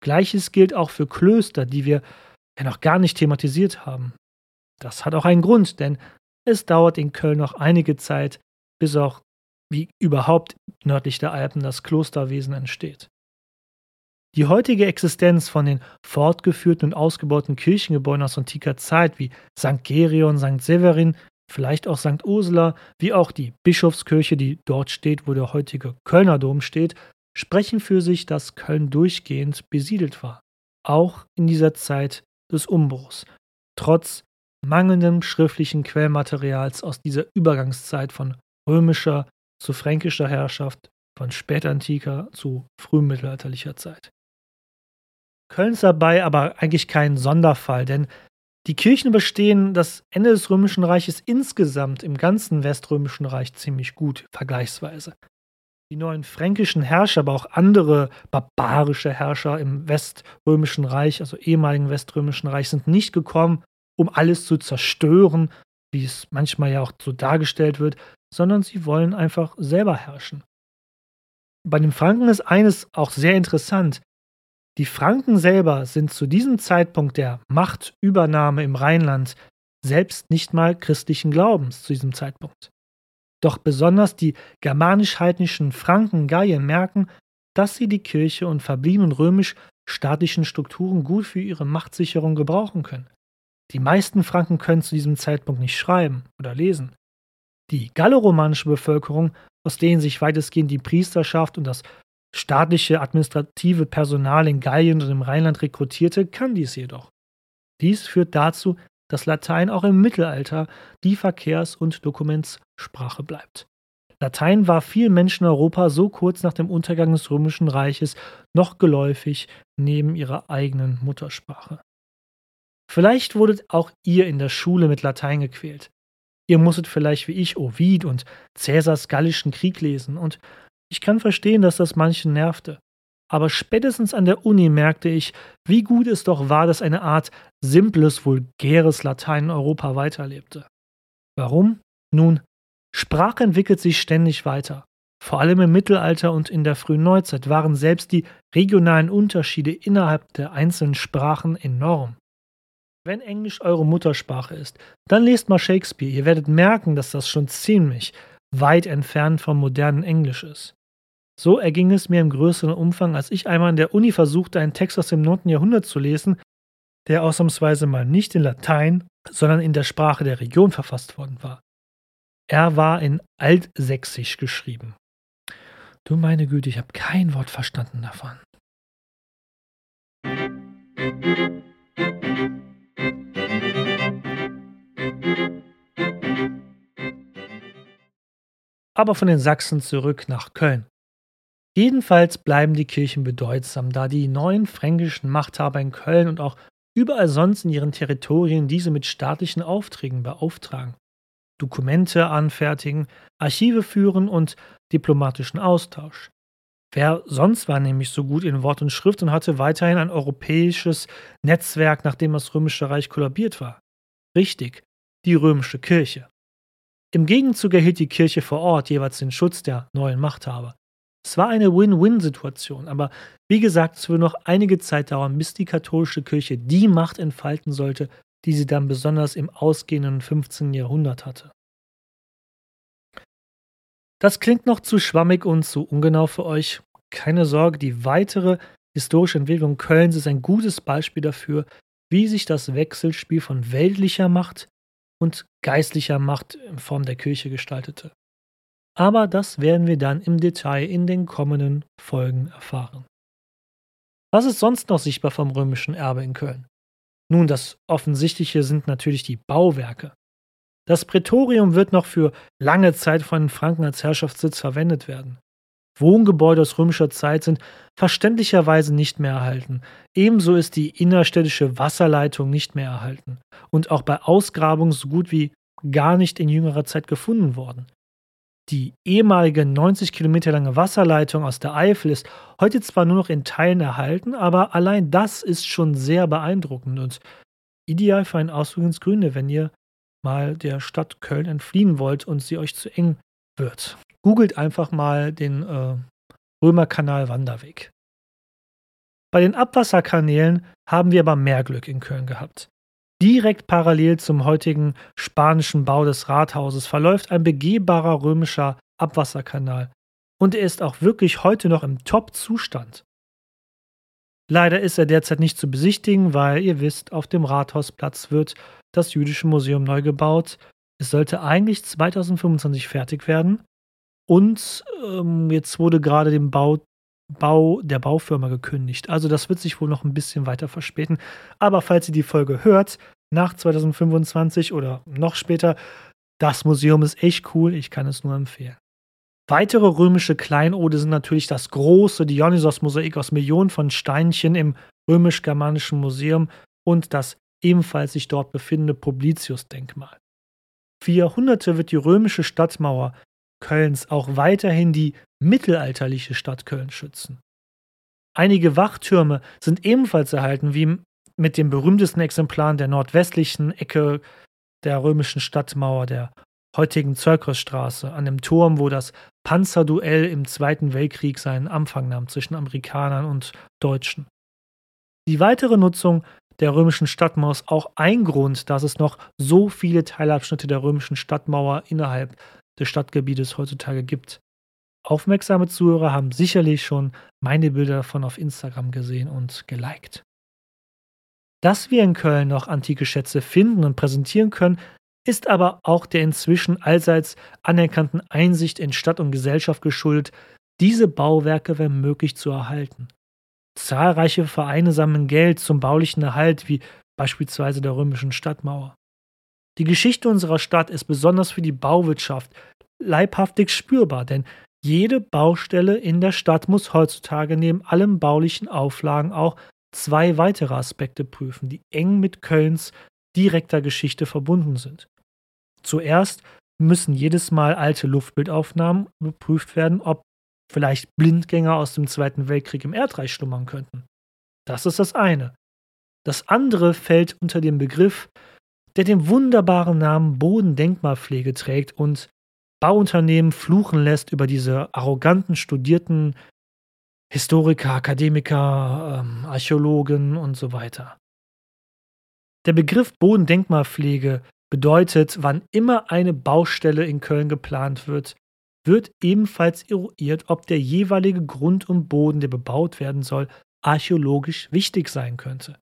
Gleiches gilt auch für Klöster, die wir ja noch gar nicht thematisiert haben. Das hat auch einen Grund, denn es dauert in Köln noch einige Zeit, bis auch wie überhaupt nördlich der Alpen das Klosterwesen entsteht. Die heutige Existenz von den fortgeführten und ausgebauten Kirchengebäuden aus antiker Zeit wie St. Gerion, St. Severin, vielleicht auch St. Ursula, wie auch die Bischofskirche, die dort steht, wo der heutige Kölner Dom steht, sprechen für sich, dass Köln durchgehend besiedelt war, auch in dieser Zeit des Umbruchs, trotz mangelndem schriftlichen Quellmaterials aus dieser Übergangszeit von römischer zu fränkischer Herrschaft, von spätantiker zu frühmittelalterlicher Zeit. Köln ist dabei aber eigentlich kein Sonderfall, denn die Kirchen überstehen das Ende des Römischen Reiches insgesamt im ganzen Weströmischen Reich ziemlich gut, vergleichsweise. Die neuen fränkischen Herrscher, aber auch andere barbarische Herrscher im Weströmischen Reich, also ehemaligen Weströmischen Reich, sind nicht gekommen, um alles zu zerstören, wie es manchmal ja auch so dargestellt wird, sondern sie wollen einfach selber herrschen. Bei den Franken ist eines auch sehr interessant. Die Franken selber sind zu diesem Zeitpunkt der Machtübernahme im Rheinland selbst nicht mal christlichen Glaubens zu diesem Zeitpunkt. Doch besonders die germanisch-heidnischen Franken Gallien merken, dass sie die Kirche und verbliebenen römisch-staatlichen Strukturen gut für ihre Machtsicherung gebrauchen können. Die meisten Franken können zu diesem Zeitpunkt nicht schreiben oder lesen. Die galloromanische Bevölkerung, aus denen sich weitestgehend die Priesterschaft und das staatliche administrative Personal in Gallien und im Rheinland rekrutierte, kann dies jedoch. Dies führt dazu, dass Latein auch im Mittelalter die Verkehrs- und Dokumentssprache bleibt. Latein war vielen Menschen in Europa so kurz nach dem Untergang des Römischen Reiches noch geläufig neben ihrer eigenen Muttersprache. Vielleicht wurdet auch ihr in der Schule mit Latein gequält. Ihr musstet vielleicht wie ich Ovid und Cäsars Gallischen Krieg lesen und Ich kann verstehen, dass das manchen nervte. Aber spätestens an der Uni merkte ich, wie gut es doch war, dass eine Art simples, vulgäres Latein in Europa weiterlebte. Warum? Nun, Sprache entwickelt sich ständig weiter. Vor allem im Mittelalter und in der frühen Neuzeit waren selbst die regionalen Unterschiede innerhalb der einzelnen Sprachen enorm. Wenn Englisch eure Muttersprache ist, dann lest mal Shakespeare. Ihr werdet merken, dass das schon ziemlich weit entfernt vom modernen Englisch ist. So erging es mir im größeren Umfang, als ich einmal an der Uni versuchte, einen Text aus dem 9. Jahrhundert zu lesen, der ausnahmsweise mal nicht in Latein, sondern in der Sprache der Region verfasst worden war. Er war in Altsächsisch geschrieben. Du meine Güte, ich habe kein Wort verstanden davon. Aber von den Sachsen zurück nach Köln. Jedenfalls bleiben die Kirchen bedeutsam, da die neuen fränkischen Machthaber in Köln und auch überall sonst in ihren Territorien diese mit staatlichen Aufträgen beauftragen. Dokumente anfertigen, Archive führen und diplomatischen Austausch. Wer sonst war nämlich so gut in Wort und Schrift und hatte weiterhin ein europäisches Netzwerk, nachdem das Römische Reich kollabiert war? Richtig, die römische Kirche. Im Gegenzug erhielt die Kirche vor Ort jeweils den Schutz der neuen Machthaber. Es war eine Win-Win-Situation, aber wie gesagt, es würde noch einige Zeit dauern, bis die katholische Kirche die Macht entfalten sollte, die sie dann besonders im ausgehenden 15. Jahrhundert hatte. Das klingt noch zu schwammig und zu ungenau für euch. Keine Sorge, die weitere historische Entwicklung Kölns ist ein gutes Beispiel dafür, wie sich das Wechselspiel von weltlicher Macht und geistlicher Macht in Form der Kirche gestaltete. Aber das werden wir dann im Detail in den kommenden Folgen erfahren. Was ist sonst noch sichtbar vom römischen Erbe in Köln? Nun, das Offensichtliche sind natürlich die Bauwerke. Das Prätorium wird noch für lange Zeit von den Franken als Herrschaftssitz verwendet werden. Wohngebäude aus römischer Zeit sind verständlicherweise nicht mehr erhalten. Ebenso ist die innerstädtische Wasserleitung nicht mehr erhalten und auch bei Ausgrabungen so gut wie gar nicht in jüngerer Zeit gefunden worden. Die ehemalige 90 Kilometer lange Wasserleitung aus der Eifel ist heute zwar nur noch in Teilen erhalten, aber allein das ist schon sehr beeindruckend und ideal für einen Ausflug ins Grüne, wenn ihr mal der Stadt Köln entfliehen wollt und sie euch zu eng wird. Googelt einfach mal den äh, Römerkanal Wanderweg. Bei den Abwasserkanälen haben wir aber mehr Glück in Köln gehabt. Direkt parallel zum heutigen spanischen Bau des Rathauses verläuft ein begehbarer römischer Abwasserkanal und er ist auch wirklich heute noch im Top-Zustand. Leider ist er derzeit nicht zu besichtigen, weil ihr wisst, auf dem Rathausplatz wird das Jüdische Museum neu gebaut. Es sollte eigentlich 2025 fertig werden. Und ähm, jetzt wurde gerade dem Bau Bau der Baufirma gekündigt. Also das wird sich wohl noch ein bisschen weiter verspäten. Aber falls ihr die Folge hört, nach 2025 oder noch später, das Museum ist echt cool. Ich kann es nur empfehlen. Weitere römische Kleinode sind natürlich das große Dionysos-Mosaik aus Millionen von Steinchen im römisch-germanischen Museum und das ebenfalls sich dort befindende Publicius-Denkmal. Für Jahrhunderte wird die römische Stadtmauer Kölns auch weiterhin die mittelalterliche Stadt Köln schützen. Einige Wachtürme sind ebenfalls erhalten, wie mit den berühmtesten Exemplaren der nordwestlichen Ecke der römischen Stadtmauer, der heutigen Zirkusstraße, an dem Turm, wo das Panzerduell im Zweiten Weltkrieg seinen Anfang nahm zwischen Amerikanern und Deutschen. Die weitere Nutzung der römischen Stadtmauer ist auch ein Grund, dass es noch so viele Teilabschnitte der römischen Stadtmauer innerhalb des Stadtgebietes heutzutage gibt. Aufmerksame Zuhörer haben sicherlich schon meine Bilder davon auf Instagram gesehen und geliked. Dass wir in Köln noch antike Schätze finden und präsentieren können, ist aber auch der inzwischen allseits anerkannten Einsicht in Stadt und Gesellschaft geschuldet, diese Bauwerke wenn möglich zu erhalten. Zahlreiche Vereine sammeln Geld zum baulichen Erhalt, wie beispielsweise der römischen Stadtmauer. Die Geschichte unserer Stadt ist besonders für die Bauwirtschaft leibhaftig spürbar, denn jede Baustelle in der Stadt muss heutzutage neben allen baulichen Auflagen auch zwei weitere Aspekte prüfen, die eng mit Kölns direkter Geschichte verbunden sind. Zuerst müssen jedes Mal alte Luftbildaufnahmen überprüft werden, ob vielleicht Blindgänger aus dem Zweiten Weltkrieg im Erdreich schlummern könnten. Das ist das eine. Das andere fällt unter den Begriff, der den wunderbaren Namen Bodendenkmalpflege trägt und Bauunternehmen fluchen lässt über diese arroganten, studierten Historiker, Akademiker, ähm, Archäologen und so weiter. Der Begriff Bodendenkmalpflege bedeutet, wann immer eine Baustelle in Köln geplant wird, wird ebenfalls eruiert, ob der jeweilige Grund und Boden, der bebaut werden soll, archäologisch wichtig sein könnte.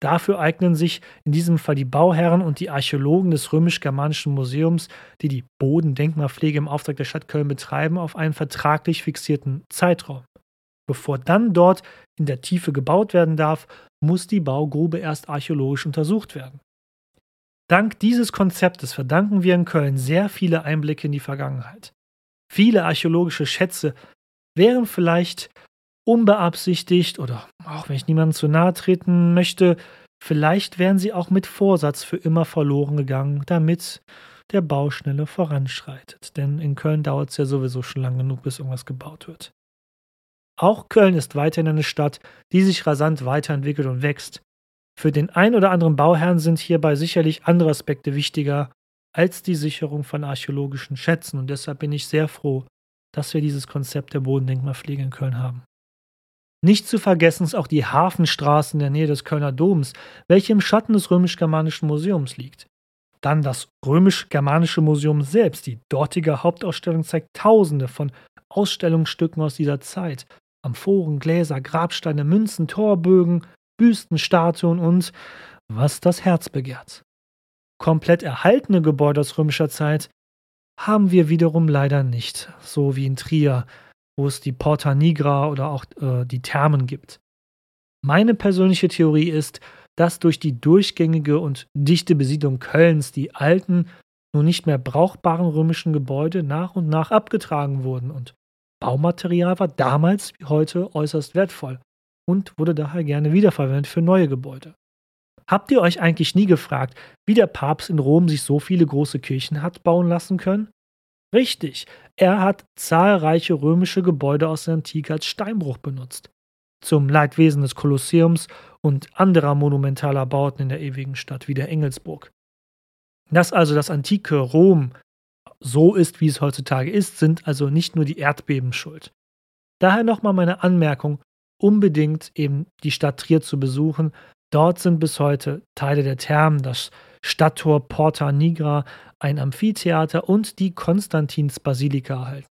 Dafür eignen sich in diesem Fall die Bauherren und die Archäologen des Römisch-Germanischen Museums, die die Bodendenkmalpflege im Auftrag der Stadt Köln betreiben, auf einen vertraglich fixierten Zeitraum. Bevor dann dort in der Tiefe gebaut werden darf, muss die Baugrube erst archäologisch untersucht werden. Dank dieses Konzeptes verdanken wir in Köln sehr viele Einblicke in die Vergangenheit. Viele archäologische Schätze wären vielleicht unbeabsichtigt oder auch wenn ich niemandem zu nahe treten möchte, vielleicht wären sie auch mit Vorsatz für immer verloren gegangen, damit der Bau schneller voranschreitet. Denn in Köln dauert es ja sowieso schon lange genug, bis irgendwas gebaut wird. Auch Köln ist weiterhin eine Stadt, die sich rasant weiterentwickelt und wächst. Für den ein oder anderen Bauherrn sind hierbei sicherlich andere Aspekte wichtiger als die Sicherung von archäologischen Schätzen und deshalb bin ich sehr froh, dass wir dieses Konzept der Bodendenkmalpflege in Köln haben. Nicht zu vergessen ist auch die Hafenstraße in der Nähe des Kölner Doms, welche im Schatten des Römisch-Germanischen Museums liegt. Dann das Römisch-Germanische Museum selbst. Die dortige Hauptausstellung zeigt Tausende von Ausstellungsstücken aus dieser Zeit. Amphoren, Gläser, Grabsteine, Münzen, Torbögen, Büsten, Statuen und was das Herz begehrt. Komplett erhaltene Gebäude aus römischer Zeit haben wir wiederum leider nicht, so wie in Trier, wo es die Porta Nigra oder auch äh, die Thermen gibt. Meine persönliche Theorie ist, dass durch die durchgängige und dichte Besiedlung Kölns die alten, nur nicht mehr brauchbaren römischen Gebäude nach und nach abgetragen wurden und Baumaterial war damals wie heute äußerst wertvoll und wurde daher gerne wiederverwendet für neue Gebäude. Habt ihr euch eigentlich nie gefragt, wie der Papst in Rom sich so viele große Kirchen hat bauen lassen können? Richtig, er hat zahlreiche römische Gebäude aus der Antike als Steinbruch benutzt. Zum Leidwesen des Kolosseums und anderer monumentaler Bauten in der ewigen Stadt wie der Engelsburg. Dass also das antike Rom so ist, wie es heutzutage ist, sind also nicht nur die Erdbeben schuld. Daher nochmal meine Anmerkung, unbedingt eben die Stadt Trier zu besuchen. Dort sind bis heute Teile der Thermen, das Stadttor Porta Nigra, ein Amphitheater und die Konstantinsbasilika erhalten.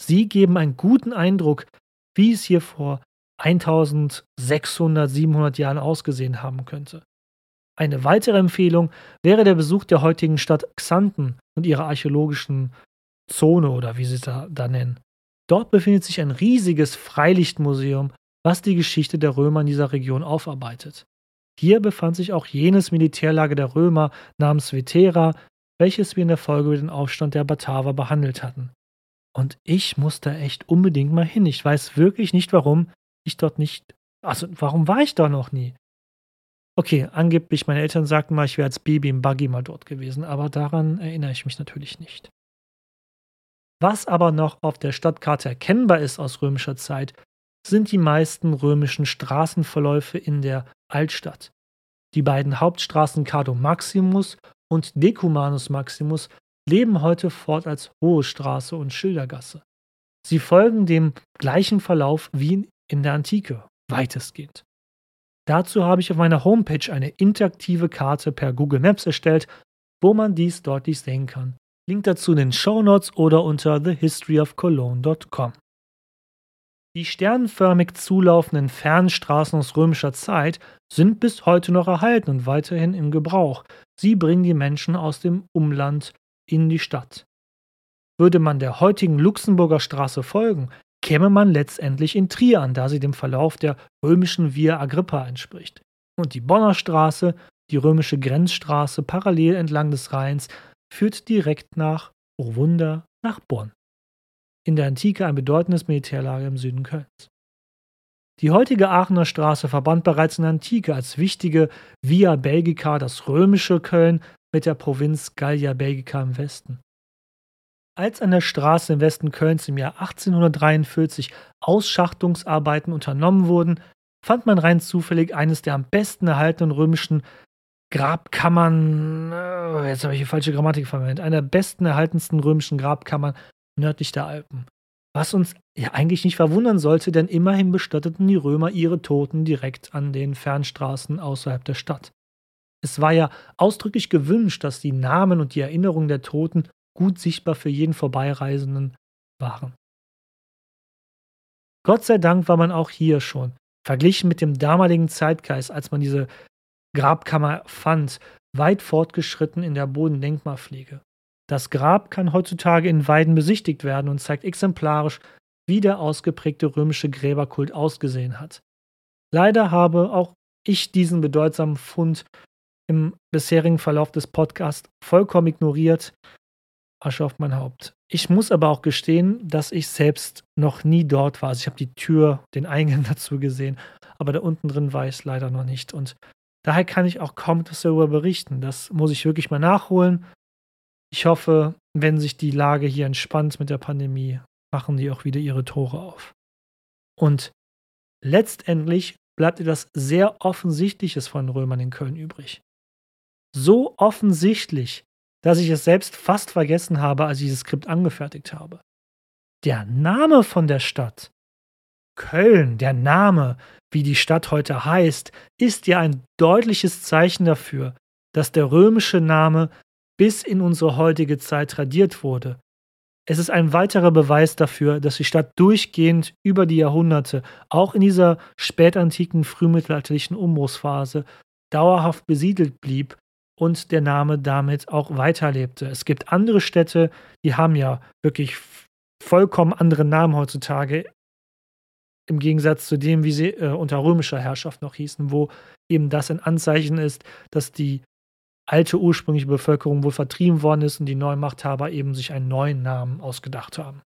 Sie geben einen guten Eindruck, wie es hier vor 1600, 700 Jahren ausgesehen haben könnte. Eine weitere Empfehlung wäre der Besuch der heutigen Stadt Xanten und ihrer archäologischen Zone oder wie sie es da, da nennen. Dort befindet sich ein riesiges Freilichtmuseum, was die Geschichte der Römer in dieser Region aufarbeitet. Hier befand sich auch jenes Militärlager der Römer namens Vetera, welches wir in der Folge über den Aufstand der Bataver behandelt hatten. Und ich muss da echt unbedingt mal hin. Ich weiß wirklich nicht, warum ich dort nicht. Also, warum war ich da noch nie? Okay, angeblich, meine Eltern sagten mal, ich wäre als Baby im Buggy mal dort gewesen, aber daran erinnere ich mich natürlich nicht. Was aber noch auf der Stadtkarte erkennbar ist aus römischer Zeit, sind die meisten römischen Straßenverläufe in der Altstadt. Die beiden Hauptstraßen Cardo Maximus und Decumanus Maximus leben heute fort als Hohe Straße und Schildergasse. Sie folgen dem gleichen Verlauf wie in der Antike, weitestgehend. Dazu habe ich auf meiner Homepage eine interaktive Karte per Google Maps erstellt, wo man dies deutlich sehen kann. Link dazu in den Show Notes oder unter thehistoryofcologne.com. Die sternförmig zulaufenden Fernstraßen aus römischer Zeit sind bis heute noch erhalten und weiterhin im Gebrauch. Sie bringen die Menschen aus dem Umland in die Stadt. Würde man der heutigen Luxemburger Straße folgen, käme man letztendlich in Trier an, da sie dem Verlauf der römischen Via Agrippa entspricht. Und die Bonner Straße, die römische Grenzstraße parallel entlang des Rheins, führt direkt nach, oh Wunder, nach Bonn in der Antike ein bedeutendes Militärlager im Süden Kölns. Die heutige Aachener Straße verband bereits in der Antike als wichtige Via Belgica das römische Köln mit der Provinz Gallia Belgica im Westen. Als an der Straße im Westen Kölns im Jahr 1843 Ausschachtungsarbeiten unternommen wurden, fand man rein zufällig eines der am besten erhaltenen römischen Grabkammern, äh, jetzt habe ich die falsche Grammatik verwendet, einer der besten erhaltensten römischen Grabkammern nördlich der Alpen. Was uns ja eigentlich nicht verwundern sollte, denn immerhin bestatteten die Römer ihre Toten direkt an den Fernstraßen außerhalb der Stadt. Es war ja ausdrücklich gewünscht, dass die Namen und die Erinnerungen der Toten gut sichtbar für jeden Vorbeireisenden waren. Gott sei Dank war man auch hier schon, verglichen mit dem damaligen Zeitgeist, als man diese Grabkammer fand, weit fortgeschritten in der Bodendenkmalpflege. Das Grab kann heutzutage in Weiden besichtigt werden und zeigt exemplarisch, wie der ausgeprägte römische Gräberkult ausgesehen hat. Leider habe auch ich diesen bedeutsamen Fund im bisherigen Verlauf des Podcasts vollkommen ignoriert. Asche auf mein Haupt. Ich muss aber auch gestehen, dass ich selbst noch nie dort war. Also ich habe die Tür, den Eingang dazu gesehen, aber da unten drin war ich leider noch nicht. Und daher kann ich auch kaum etwas darüber berichten. Das muss ich wirklich mal nachholen. Ich hoffe, wenn sich die Lage hier entspannt mit der Pandemie, machen die auch wieder ihre Tore auf. Und letztendlich bleibt etwas sehr Offensichtliches von Römern in Köln übrig. So offensichtlich, dass ich es selbst fast vergessen habe, als ich dieses Skript angefertigt habe. Der Name von der Stadt, Köln, der Name, wie die Stadt heute heißt, ist ja ein deutliches Zeichen dafür, dass der römische Name bis in unsere heutige Zeit tradiert wurde. Es ist ein weiterer Beweis dafür, dass die Stadt durchgehend über die Jahrhunderte, auch in dieser spätantiken, frühmittelalterlichen Umbruchsphase, dauerhaft besiedelt blieb und der Name damit auch weiterlebte. Es gibt andere Städte, die haben ja wirklich vollkommen andere Namen heutzutage, im Gegensatz zu dem, wie sie äh, unter römischer Herrschaft noch hießen, wo eben das ein Anzeichen ist, dass die alte ursprüngliche Bevölkerung wohl vertrieben worden ist und die neuen Machthaber eben sich einen neuen Namen ausgedacht haben.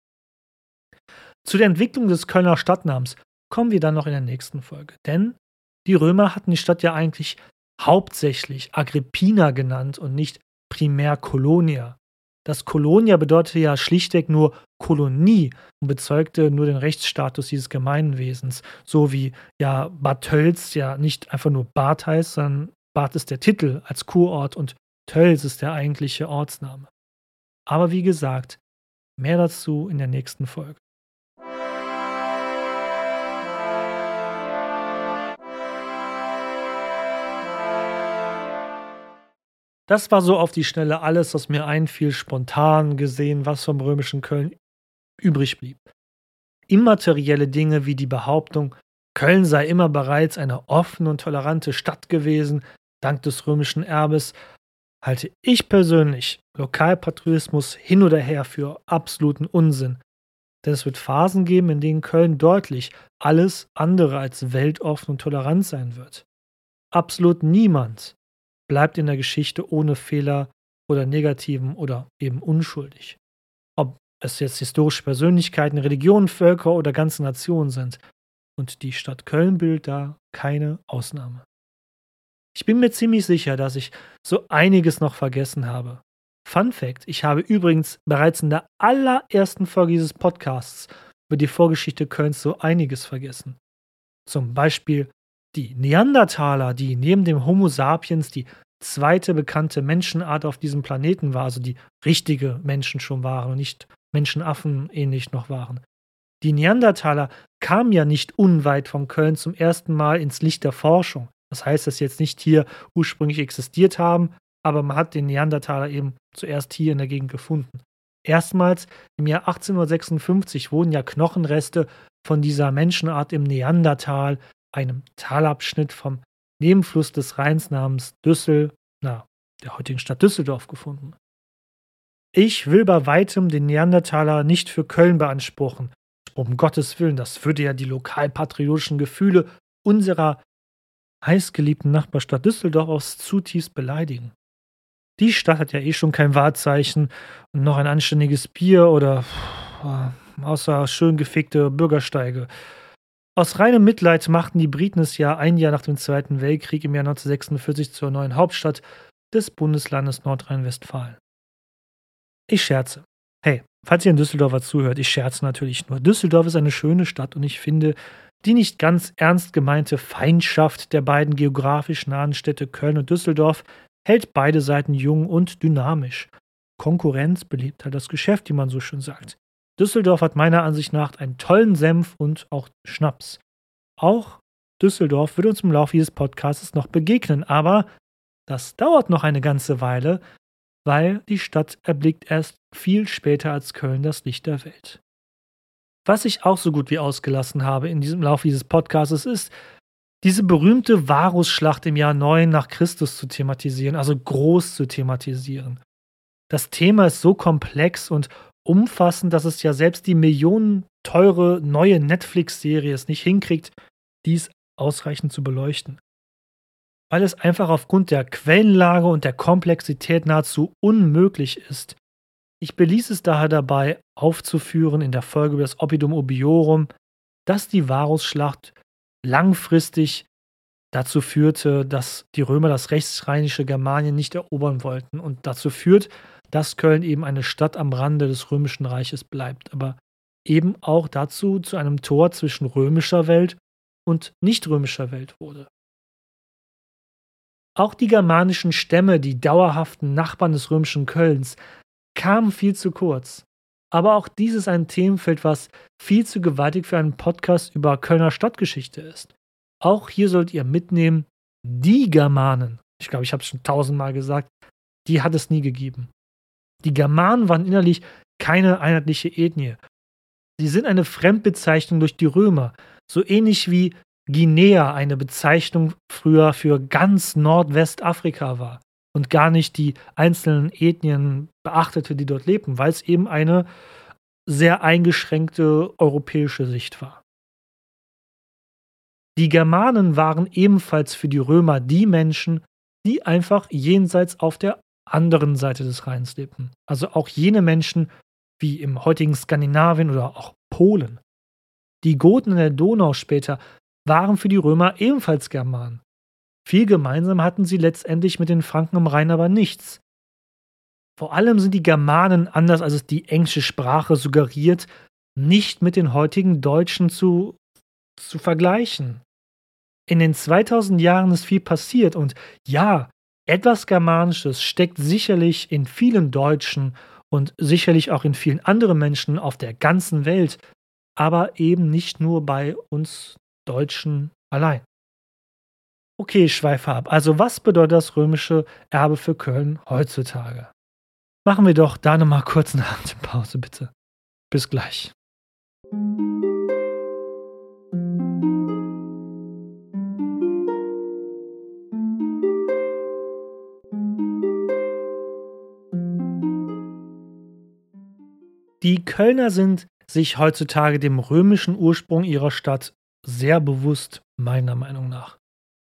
Zu der Entwicklung des Kölner Stadtnamens kommen wir dann noch in der nächsten Folge. Denn die Römer hatten die Stadt ja eigentlich hauptsächlich Agrippina genannt und nicht primär Colonia. Das Colonia bedeutete ja schlichtweg nur Kolonie und bezeugte nur den Rechtsstatus dieses Gemeinwesens, so wie ja Bad Tölz ja nicht einfach nur Bad heißt, sondern Bad ist der Titel als Kurort und Tölz ist der eigentliche Ortsname. Aber wie gesagt, mehr dazu in der nächsten Folge. Das war so auf die Schnelle alles, was mir einfiel, spontan gesehen, was vom römischen Köln übrig blieb. Immaterielle Dinge wie die Behauptung, Köln sei immer bereits eine offene und tolerante Stadt gewesen, dank des römischen Erbes, halte ich persönlich Lokalpatriotismus hin oder her für absoluten Unsinn. Denn es wird Phasen geben, in denen Köln deutlich alles andere als weltoffen und tolerant sein wird. Absolut niemand bleibt in der Geschichte ohne Fehler oder Negativen oder eben unschuldig. Ob es jetzt historische Persönlichkeiten, Religionen, Völker oder ganze Nationen sind. Und die Stadt Köln bildet da keine Ausnahme. Ich bin mir ziemlich sicher, dass ich so einiges noch vergessen habe. Fun Fact: Ich habe übrigens bereits in der allerersten Folge dieses Podcasts über die Vorgeschichte Kölns so einiges vergessen. Zum Beispiel die Neandertaler, die neben dem Homo sapiens die zweite bekannte Menschenart auf diesem Planeten war, also die richtige Menschen schon waren und nicht Menschenaffen ähnlich noch waren. Die Neandertaler kamen ja nicht unweit von Köln zum ersten Mal ins Licht der Forschung. Das heißt, dass sie jetzt nicht hier ursprünglich existiert haben, aber man hat den Neandertaler eben zuerst hier in der Gegend gefunden. Erstmals im Jahr 1856 wurden ja Knochenreste von dieser Menschenart im Neandertal einem Talabschnitt vom Nebenfluss des Rheins namens Düssel, na, der heutigen Stadt Düsseldorf gefunden. Ich will bei weitem den Neandertaler nicht für Köln beanspruchen. Um Gottes Willen, das würde ja die lokalpatriotischen Gefühle unserer heißgeliebten Nachbarstadt Düsseldorf aufs zutiefst beleidigen. Die Stadt hat ja eh schon kein Wahrzeichen und noch ein anständiges Bier oder außer schön gefickte Bürgersteige. Aus reinem Mitleid machten die Briten es ja ein Jahr nach dem Zweiten Weltkrieg im Jahr 1946 zur neuen Hauptstadt des Bundeslandes Nordrhein-Westfalen. Ich scherze. Hey, falls ihr in Düsseldorfer zuhört, ich scherze natürlich nur. Düsseldorf ist eine schöne Stadt und ich finde, die nicht ganz ernst gemeinte Feindschaft der beiden geografisch nahen Städte Köln und Düsseldorf hält beide Seiten jung und dynamisch. Konkurrenz belebt halt das Geschäft, wie man so schön sagt. Düsseldorf hat meiner Ansicht nach einen tollen Senf und auch Schnaps. Auch Düsseldorf wird uns im Laufe dieses Podcasts noch begegnen, aber das dauert noch eine ganze Weile, weil die Stadt erblickt erst viel später als Köln das Licht der Welt. Was ich auch so gut wie ausgelassen habe in diesem Laufe dieses Podcasts ist, diese berühmte Varusschlacht im Jahr 9 nach Christus zu thematisieren, also groß zu thematisieren. Das Thema ist so komplex und umfassend, dass es ja selbst die millionenteure neue Netflix-Serie es nicht hinkriegt, dies ausreichend zu beleuchten. Weil es einfach aufgrund der Quellenlage und der Komplexität nahezu unmöglich ist, ich beließ es daher dabei, aufzuführen in der Folge über das Oppidum Obiorum, dass die Varusschlacht langfristig dazu führte, dass die Römer das rechtsrheinische Germanien nicht erobern wollten und dazu führt, dass Köln eben eine Stadt am Rande des römischen Reiches bleibt, aber eben auch dazu zu einem Tor zwischen römischer Welt und nicht römischer Welt wurde. Auch die germanischen Stämme, die dauerhaften Nachbarn des römischen Kölns, kam viel zu kurz. Aber auch dies ist ein Themenfeld, was viel zu gewaltig für einen Podcast über Kölner Stadtgeschichte ist. Auch hier sollt ihr mitnehmen, die Germanen, ich glaube, ich habe es schon tausendmal gesagt, die hat es nie gegeben. Die Germanen waren innerlich keine einheitliche Ethnie. Sie sind eine Fremdbezeichnung durch die Römer, so ähnlich wie Guinea eine Bezeichnung früher für ganz Nordwestafrika war und gar nicht die einzelnen Ethnien beachtete, die dort lebten, weil es eben eine sehr eingeschränkte europäische Sicht war. Die Germanen waren ebenfalls für die Römer die Menschen, die einfach jenseits auf der anderen Seite des Rheins lebten. Also auch jene Menschen wie im heutigen Skandinavien oder auch Polen. Die Goten in der Donau später waren für die Römer ebenfalls Germanen. Viel gemeinsam hatten sie letztendlich mit den Franken am Rhein aber nichts. Vor allem sind die Germanen, anders als es die englische Sprache suggeriert, nicht mit den heutigen Deutschen zu, zu vergleichen. In den 2000 Jahren ist viel passiert und ja, etwas Germanisches steckt sicherlich in vielen Deutschen und sicherlich auch in vielen anderen Menschen auf der ganzen Welt, aber eben nicht nur bei uns Deutschen allein. Okay, schweife ab. Also was bedeutet das römische Erbe für Köln heutzutage? Machen wir doch da nochmal kurz eine Atempause, bitte. Bis gleich. Die Kölner sind sich heutzutage dem römischen Ursprung ihrer Stadt sehr bewusst, meiner Meinung nach.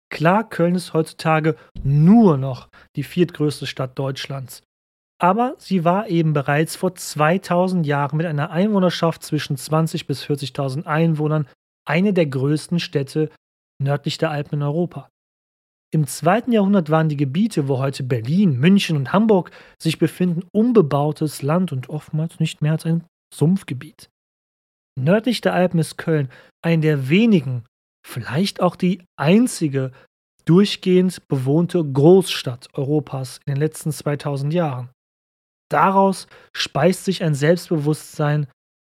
Klar, Köln ist heutzutage nur noch die viertgrößte Stadt Deutschlands. Aber sie war eben bereits vor 2000 Jahren mit einer Einwohnerschaft zwischen 20.000 bis 40.000 Einwohnern eine der größten Städte nördlich der Alpen in Europa. Im zweiten Jahrhundert waren die Gebiete, wo heute Berlin, München und Hamburg sich befinden, unbebautes Land und oftmals nicht mehr als ein Sumpfgebiet. Nördlich der Alpen ist Köln eine der wenigen vielleicht auch die einzige durchgehend bewohnte Großstadt Europas in den letzten 2000 Jahren. Daraus speist sich ein Selbstbewusstsein,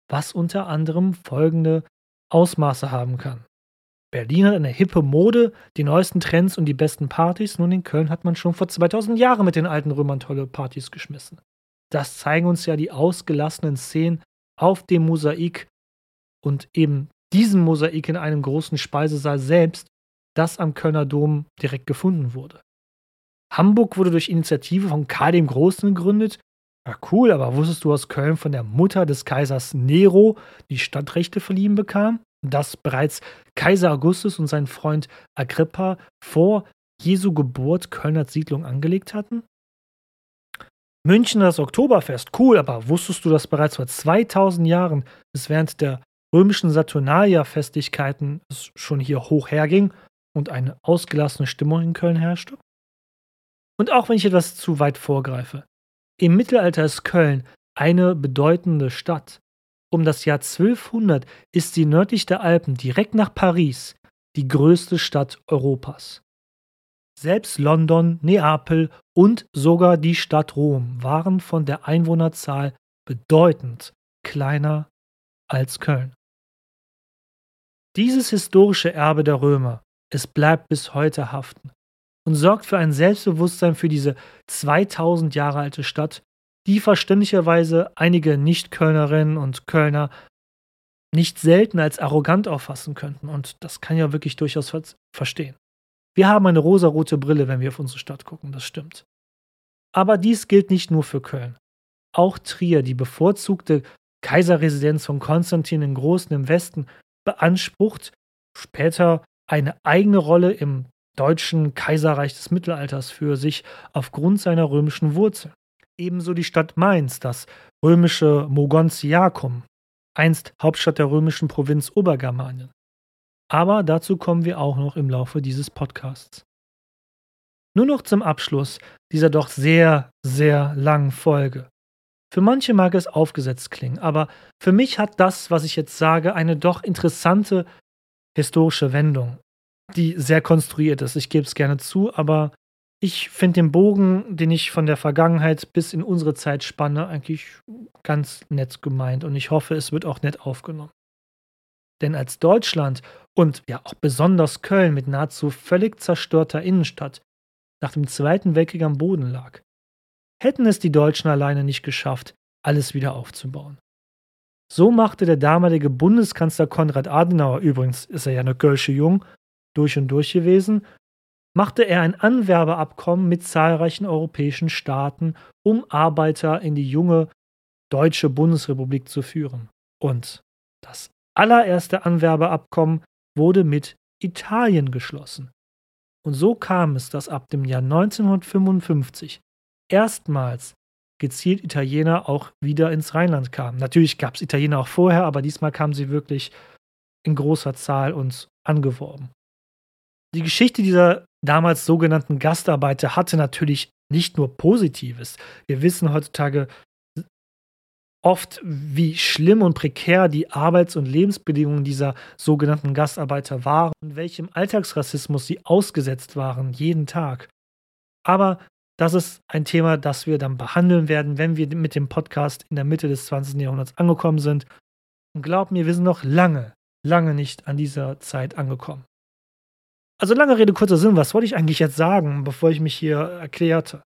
was unter anderem folgende Ausmaße haben kann. Berlin hat eine hippe Mode, die neuesten Trends und die besten Partys. Nun in Köln hat man schon vor 2000 Jahren mit den alten Römern tolle Partys geschmissen. Das zeigen uns ja die ausgelassenen Szenen auf dem Mosaik und eben diesem Mosaik in einem großen Speisesaal selbst, das am Kölner Dom direkt gefunden wurde. Hamburg wurde durch Initiative von Karl dem Großen gegründet. Ja, cool, aber wusstest du, dass Köln von der Mutter des Kaisers Nero die Stadtrechte verliehen bekam? Dass bereits Kaiser Augustus und sein Freund Agrippa vor Jesu Geburt Köln Siedlung angelegt hatten? München das Oktoberfest, cool, aber wusstest du, dass bereits vor 2000 Jahren es während der römischen Saturnalia-Festlichkeiten es schon hier hoch herging und eine ausgelassene Stimmung in Köln herrschte? Und auch wenn ich etwas zu weit vorgreife, im Mittelalter ist Köln eine bedeutende Stadt. Um das Jahr 1200 ist sie nördlich der Alpen direkt nach Paris die größte Stadt Europas. Selbst London, Neapel und sogar die Stadt Rom waren von der Einwohnerzahl bedeutend kleiner als Köln. Dieses historische Erbe der Römer, es bleibt bis heute haften und sorgt für ein Selbstbewusstsein für diese 2000 Jahre alte Stadt, die verständlicherweise einige Nicht-Kölnerinnen und Kölner nicht selten als arrogant auffassen könnten. Und das kann ja wirklich durchaus ver verstehen. Wir haben eine rosarote Brille, wenn wir auf unsere Stadt gucken, das stimmt. Aber dies gilt nicht nur für Köln. Auch Trier, die bevorzugte Kaiserresidenz von Konstantin den Großen im Westen, beansprucht später eine eigene Rolle im deutschen Kaiserreich des Mittelalters für sich aufgrund seiner römischen Wurzeln. Ebenso die Stadt Mainz, das römische Mogontiacum, einst Hauptstadt der römischen Provinz Obergermanien. Aber dazu kommen wir auch noch im Laufe dieses Podcasts. Nur noch zum Abschluss dieser doch sehr, sehr langen Folge. Für manche mag es aufgesetzt klingen, aber für mich hat das, was ich jetzt sage, eine doch interessante historische Wendung, die sehr konstruiert ist. Ich gebe es gerne zu, aber ich finde den Bogen, den ich von der Vergangenheit bis in unsere Zeit spanne, eigentlich ganz nett gemeint und ich hoffe, es wird auch nett aufgenommen. Denn als Deutschland und ja auch besonders Köln mit nahezu völlig zerstörter Innenstadt nach dem Zweiten Weltkrieg am Boden lag, hätten es die Deutschen alleine nicht geschafft, alles wieder aufzubauen. So machte der damalige Bundeskanzler Konrad Adenauer, übrigens ist er ja eine Kölsche Jung, durch und durch gewesen, machte er ein Anwerbeabkommen mit zahlreichen europäischen Staaten, um Arbeiter in die junge deutsche Bundesrepublik zu führen. Und das allererste Anwerbeabkommen wurde mit Italien geschlossen. Und so kam es, dass ab dem Jahr 1955 erstmals gezielt Italiener auch wieder ins Rheinland kamen. Natürlich gab es Italiener auch vorher, aber diesmal kamen sie wirklich in großer Zahl uns angeworben. Die Geschichte dieser damals sogenannten Gastarbeiter hatte natürlich nicht nur Positives. Wir wissen heutzutage oft, wie schlimm und prekär die Arbeits- und Lebensbedingungen dieser sogenannten Gastarbeiter waren und welchem Alltagsrassismus sie ausgesetzt waren, jeden Tag. Aber das ist ein Thema, das wir dann behandeln werden, wenn wir mit dem Podcast in der Mitte des 20. Jahrhunderts angekommen sind. Und glaubt mir, wir sind noch lange, lange nicht an dieser Zeit angekommen. Also lange Rede, kurzer Sinn, was wollte ich eigentlich jetzt sagen, bevor ich mich hier erklärte?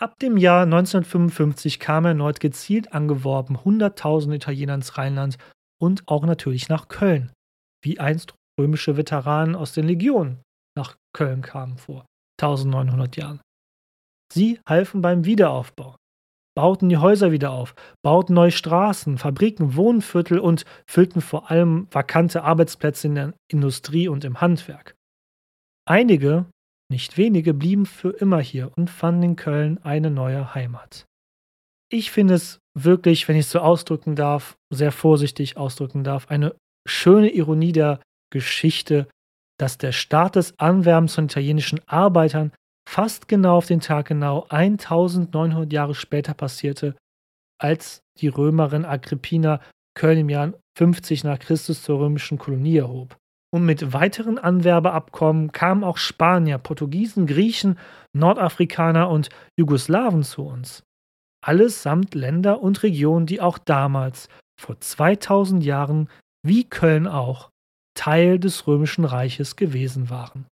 Ab dem Jahr 1955 kam erneut gezielt angeworben 100.000 Italiener ins Rheinland und auch natürlich nach Köln, wie einst römische Veteranen aus den Legionen nach Köln kamen vor 1900 Jahren. Sie halfen beim Wiederaufbau, bauten die Häuser wieder auf, bauten neue Straßen, Fabriken, Wohnviertel und füllten vor allem vakante Arbeitsplätze in der Industrie und im Handwerk. Einige, nicht wenige, blieben für immer hier und fanden in Köln eine neue Heimat. Ich finde es wirklich, wenn ich es so ausdrücken darf, sehr vorsichtig ausdrücken darf, eine schöne Ironie der Geschichte, dass der Start des Anwerbens von italienischen Arbeitern fast genau auf den Tag genau 1900 Jahre später passierte, als die Römerin Agrippina Köln im Jahr 50 nach Christus zur römischen Kolonie erhob. Und mit weiteren Anwerbeabkommen kamen auch Spanier, Portugiesen, Griechen, Nordafrikaner und Jugoslawen zu uns. Allesamt Länder und Regionen, die auch damals, vor 2000 Jahren, wie Köln auch, Teil des römischen Reiches gewesen waren.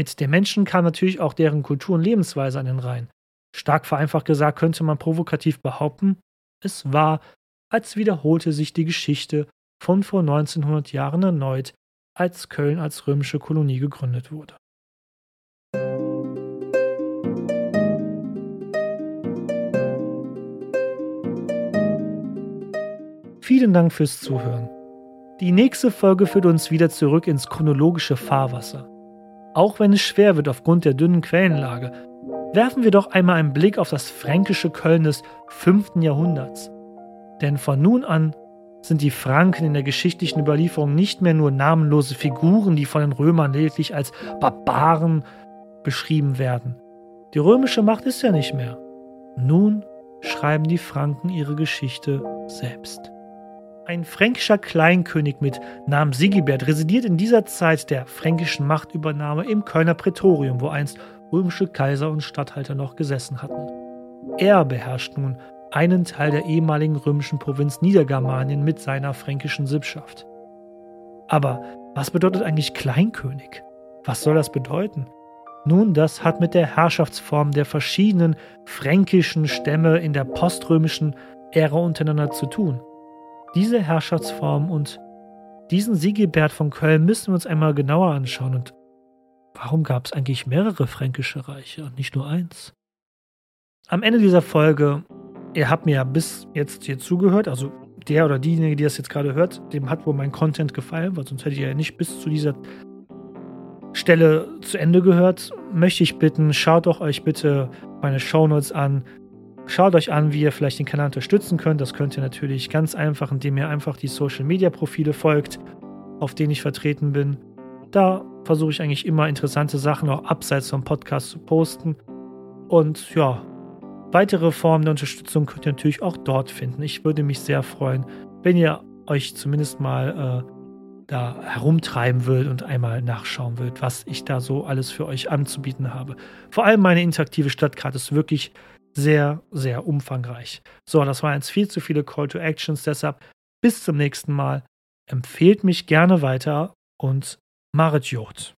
Mit den Menschen kam natürlich auch deren Kultur und Lebensweise an den Rhein. Stark vereinfacht gesagt könnte man provokativ behaupten, es war, als wiederholte sich die Geschichte von vor 1900 Jahren erneut, als Köln als römische Kolonie gegründet wurde. Vielen Dank fürs Zuhören. Die nächste Folge führt uns wieder zurück ins chronologische Fahrwasser. Auch wenn es schwer wird aufgrund der dünnen Quellenlage, werfen wir doch einmal einen Blick auf das fränkische Köln des 5. Jahrhunderts. Denn von nun an sind die Franken in der geschichtlichen Überlieferung nicht mehr nur namenlose Figuren, die von den Römern lediglich als Barbaren beschrieben werden. Die römische Macht ist ja nicht mehr. Nun schreiben die Franken ihre Geschichte selbst. Ein fränkischer Kleinkönig mit Namen Sigibert residiert in dieser Zeit der fränkischen Machtübernahme im Kölner Prätorium, wo einst römische Kaiser und Statthalter noch gesessen hatten. Er beherrscht nun einen Teil der ehemaligen römischen Provinz Niedergermanien mit seiner fränkischen Sippschaft. Aber was bedeutet eigentlich Kleinkönig? Was soll das bedeuten? Nun, das hat mit der Herrschaftsform der verschiedenen fränkischen Stämme in der poströmischen Ära untereinander zu tun. Diese Herrschaftsform und diesen Sigibert von Köln müssen wir uns einmal genauer anschauen. Und warum gab es eigentlich mehrere fränkische Reiche und nicht nur eins? Am Ende dieser Folge, ihr habt mir ja bis jetzt hier zugehört, also der oder diejenige, die das jetzt gerade hört, dem hat wohl mein Content gefallen, weil sonst hätte ich ja nicht bis zu dieser Stelle zu Ende gehört, möchte ich bitten, schaut doch euch bitte meine Shownotes an. Schaut euch an, wie ihr vielleicht den Kanal unterstützen könnt. Das könnt ihr natürlich ganz einfach, indem ihr einfach die Social Media Profile folgt, auf denen ich vertreten bin. Da versuche ich eigentlich immer interessante Sachen auch abseits vom Podcast zu posten. Und ja, weitere Formen der Unterstützung könnt ihr natürlich auch dort finden. Ich würde mich sehr freuen, wenn ihr euch zumindest mal äh, da herumtreiben will und einmal nachschauen will, was ich da so alles für euch anzubieten habe. Vor allem meine interaktive Stadtkarte ist wirklich sehr, sehr umfangreich. So, das waren jetzt viel zu viele Call to Actions, deshalb bis zum nächsten Mal. Empfehlt mich gerne weiter und Marit Jod.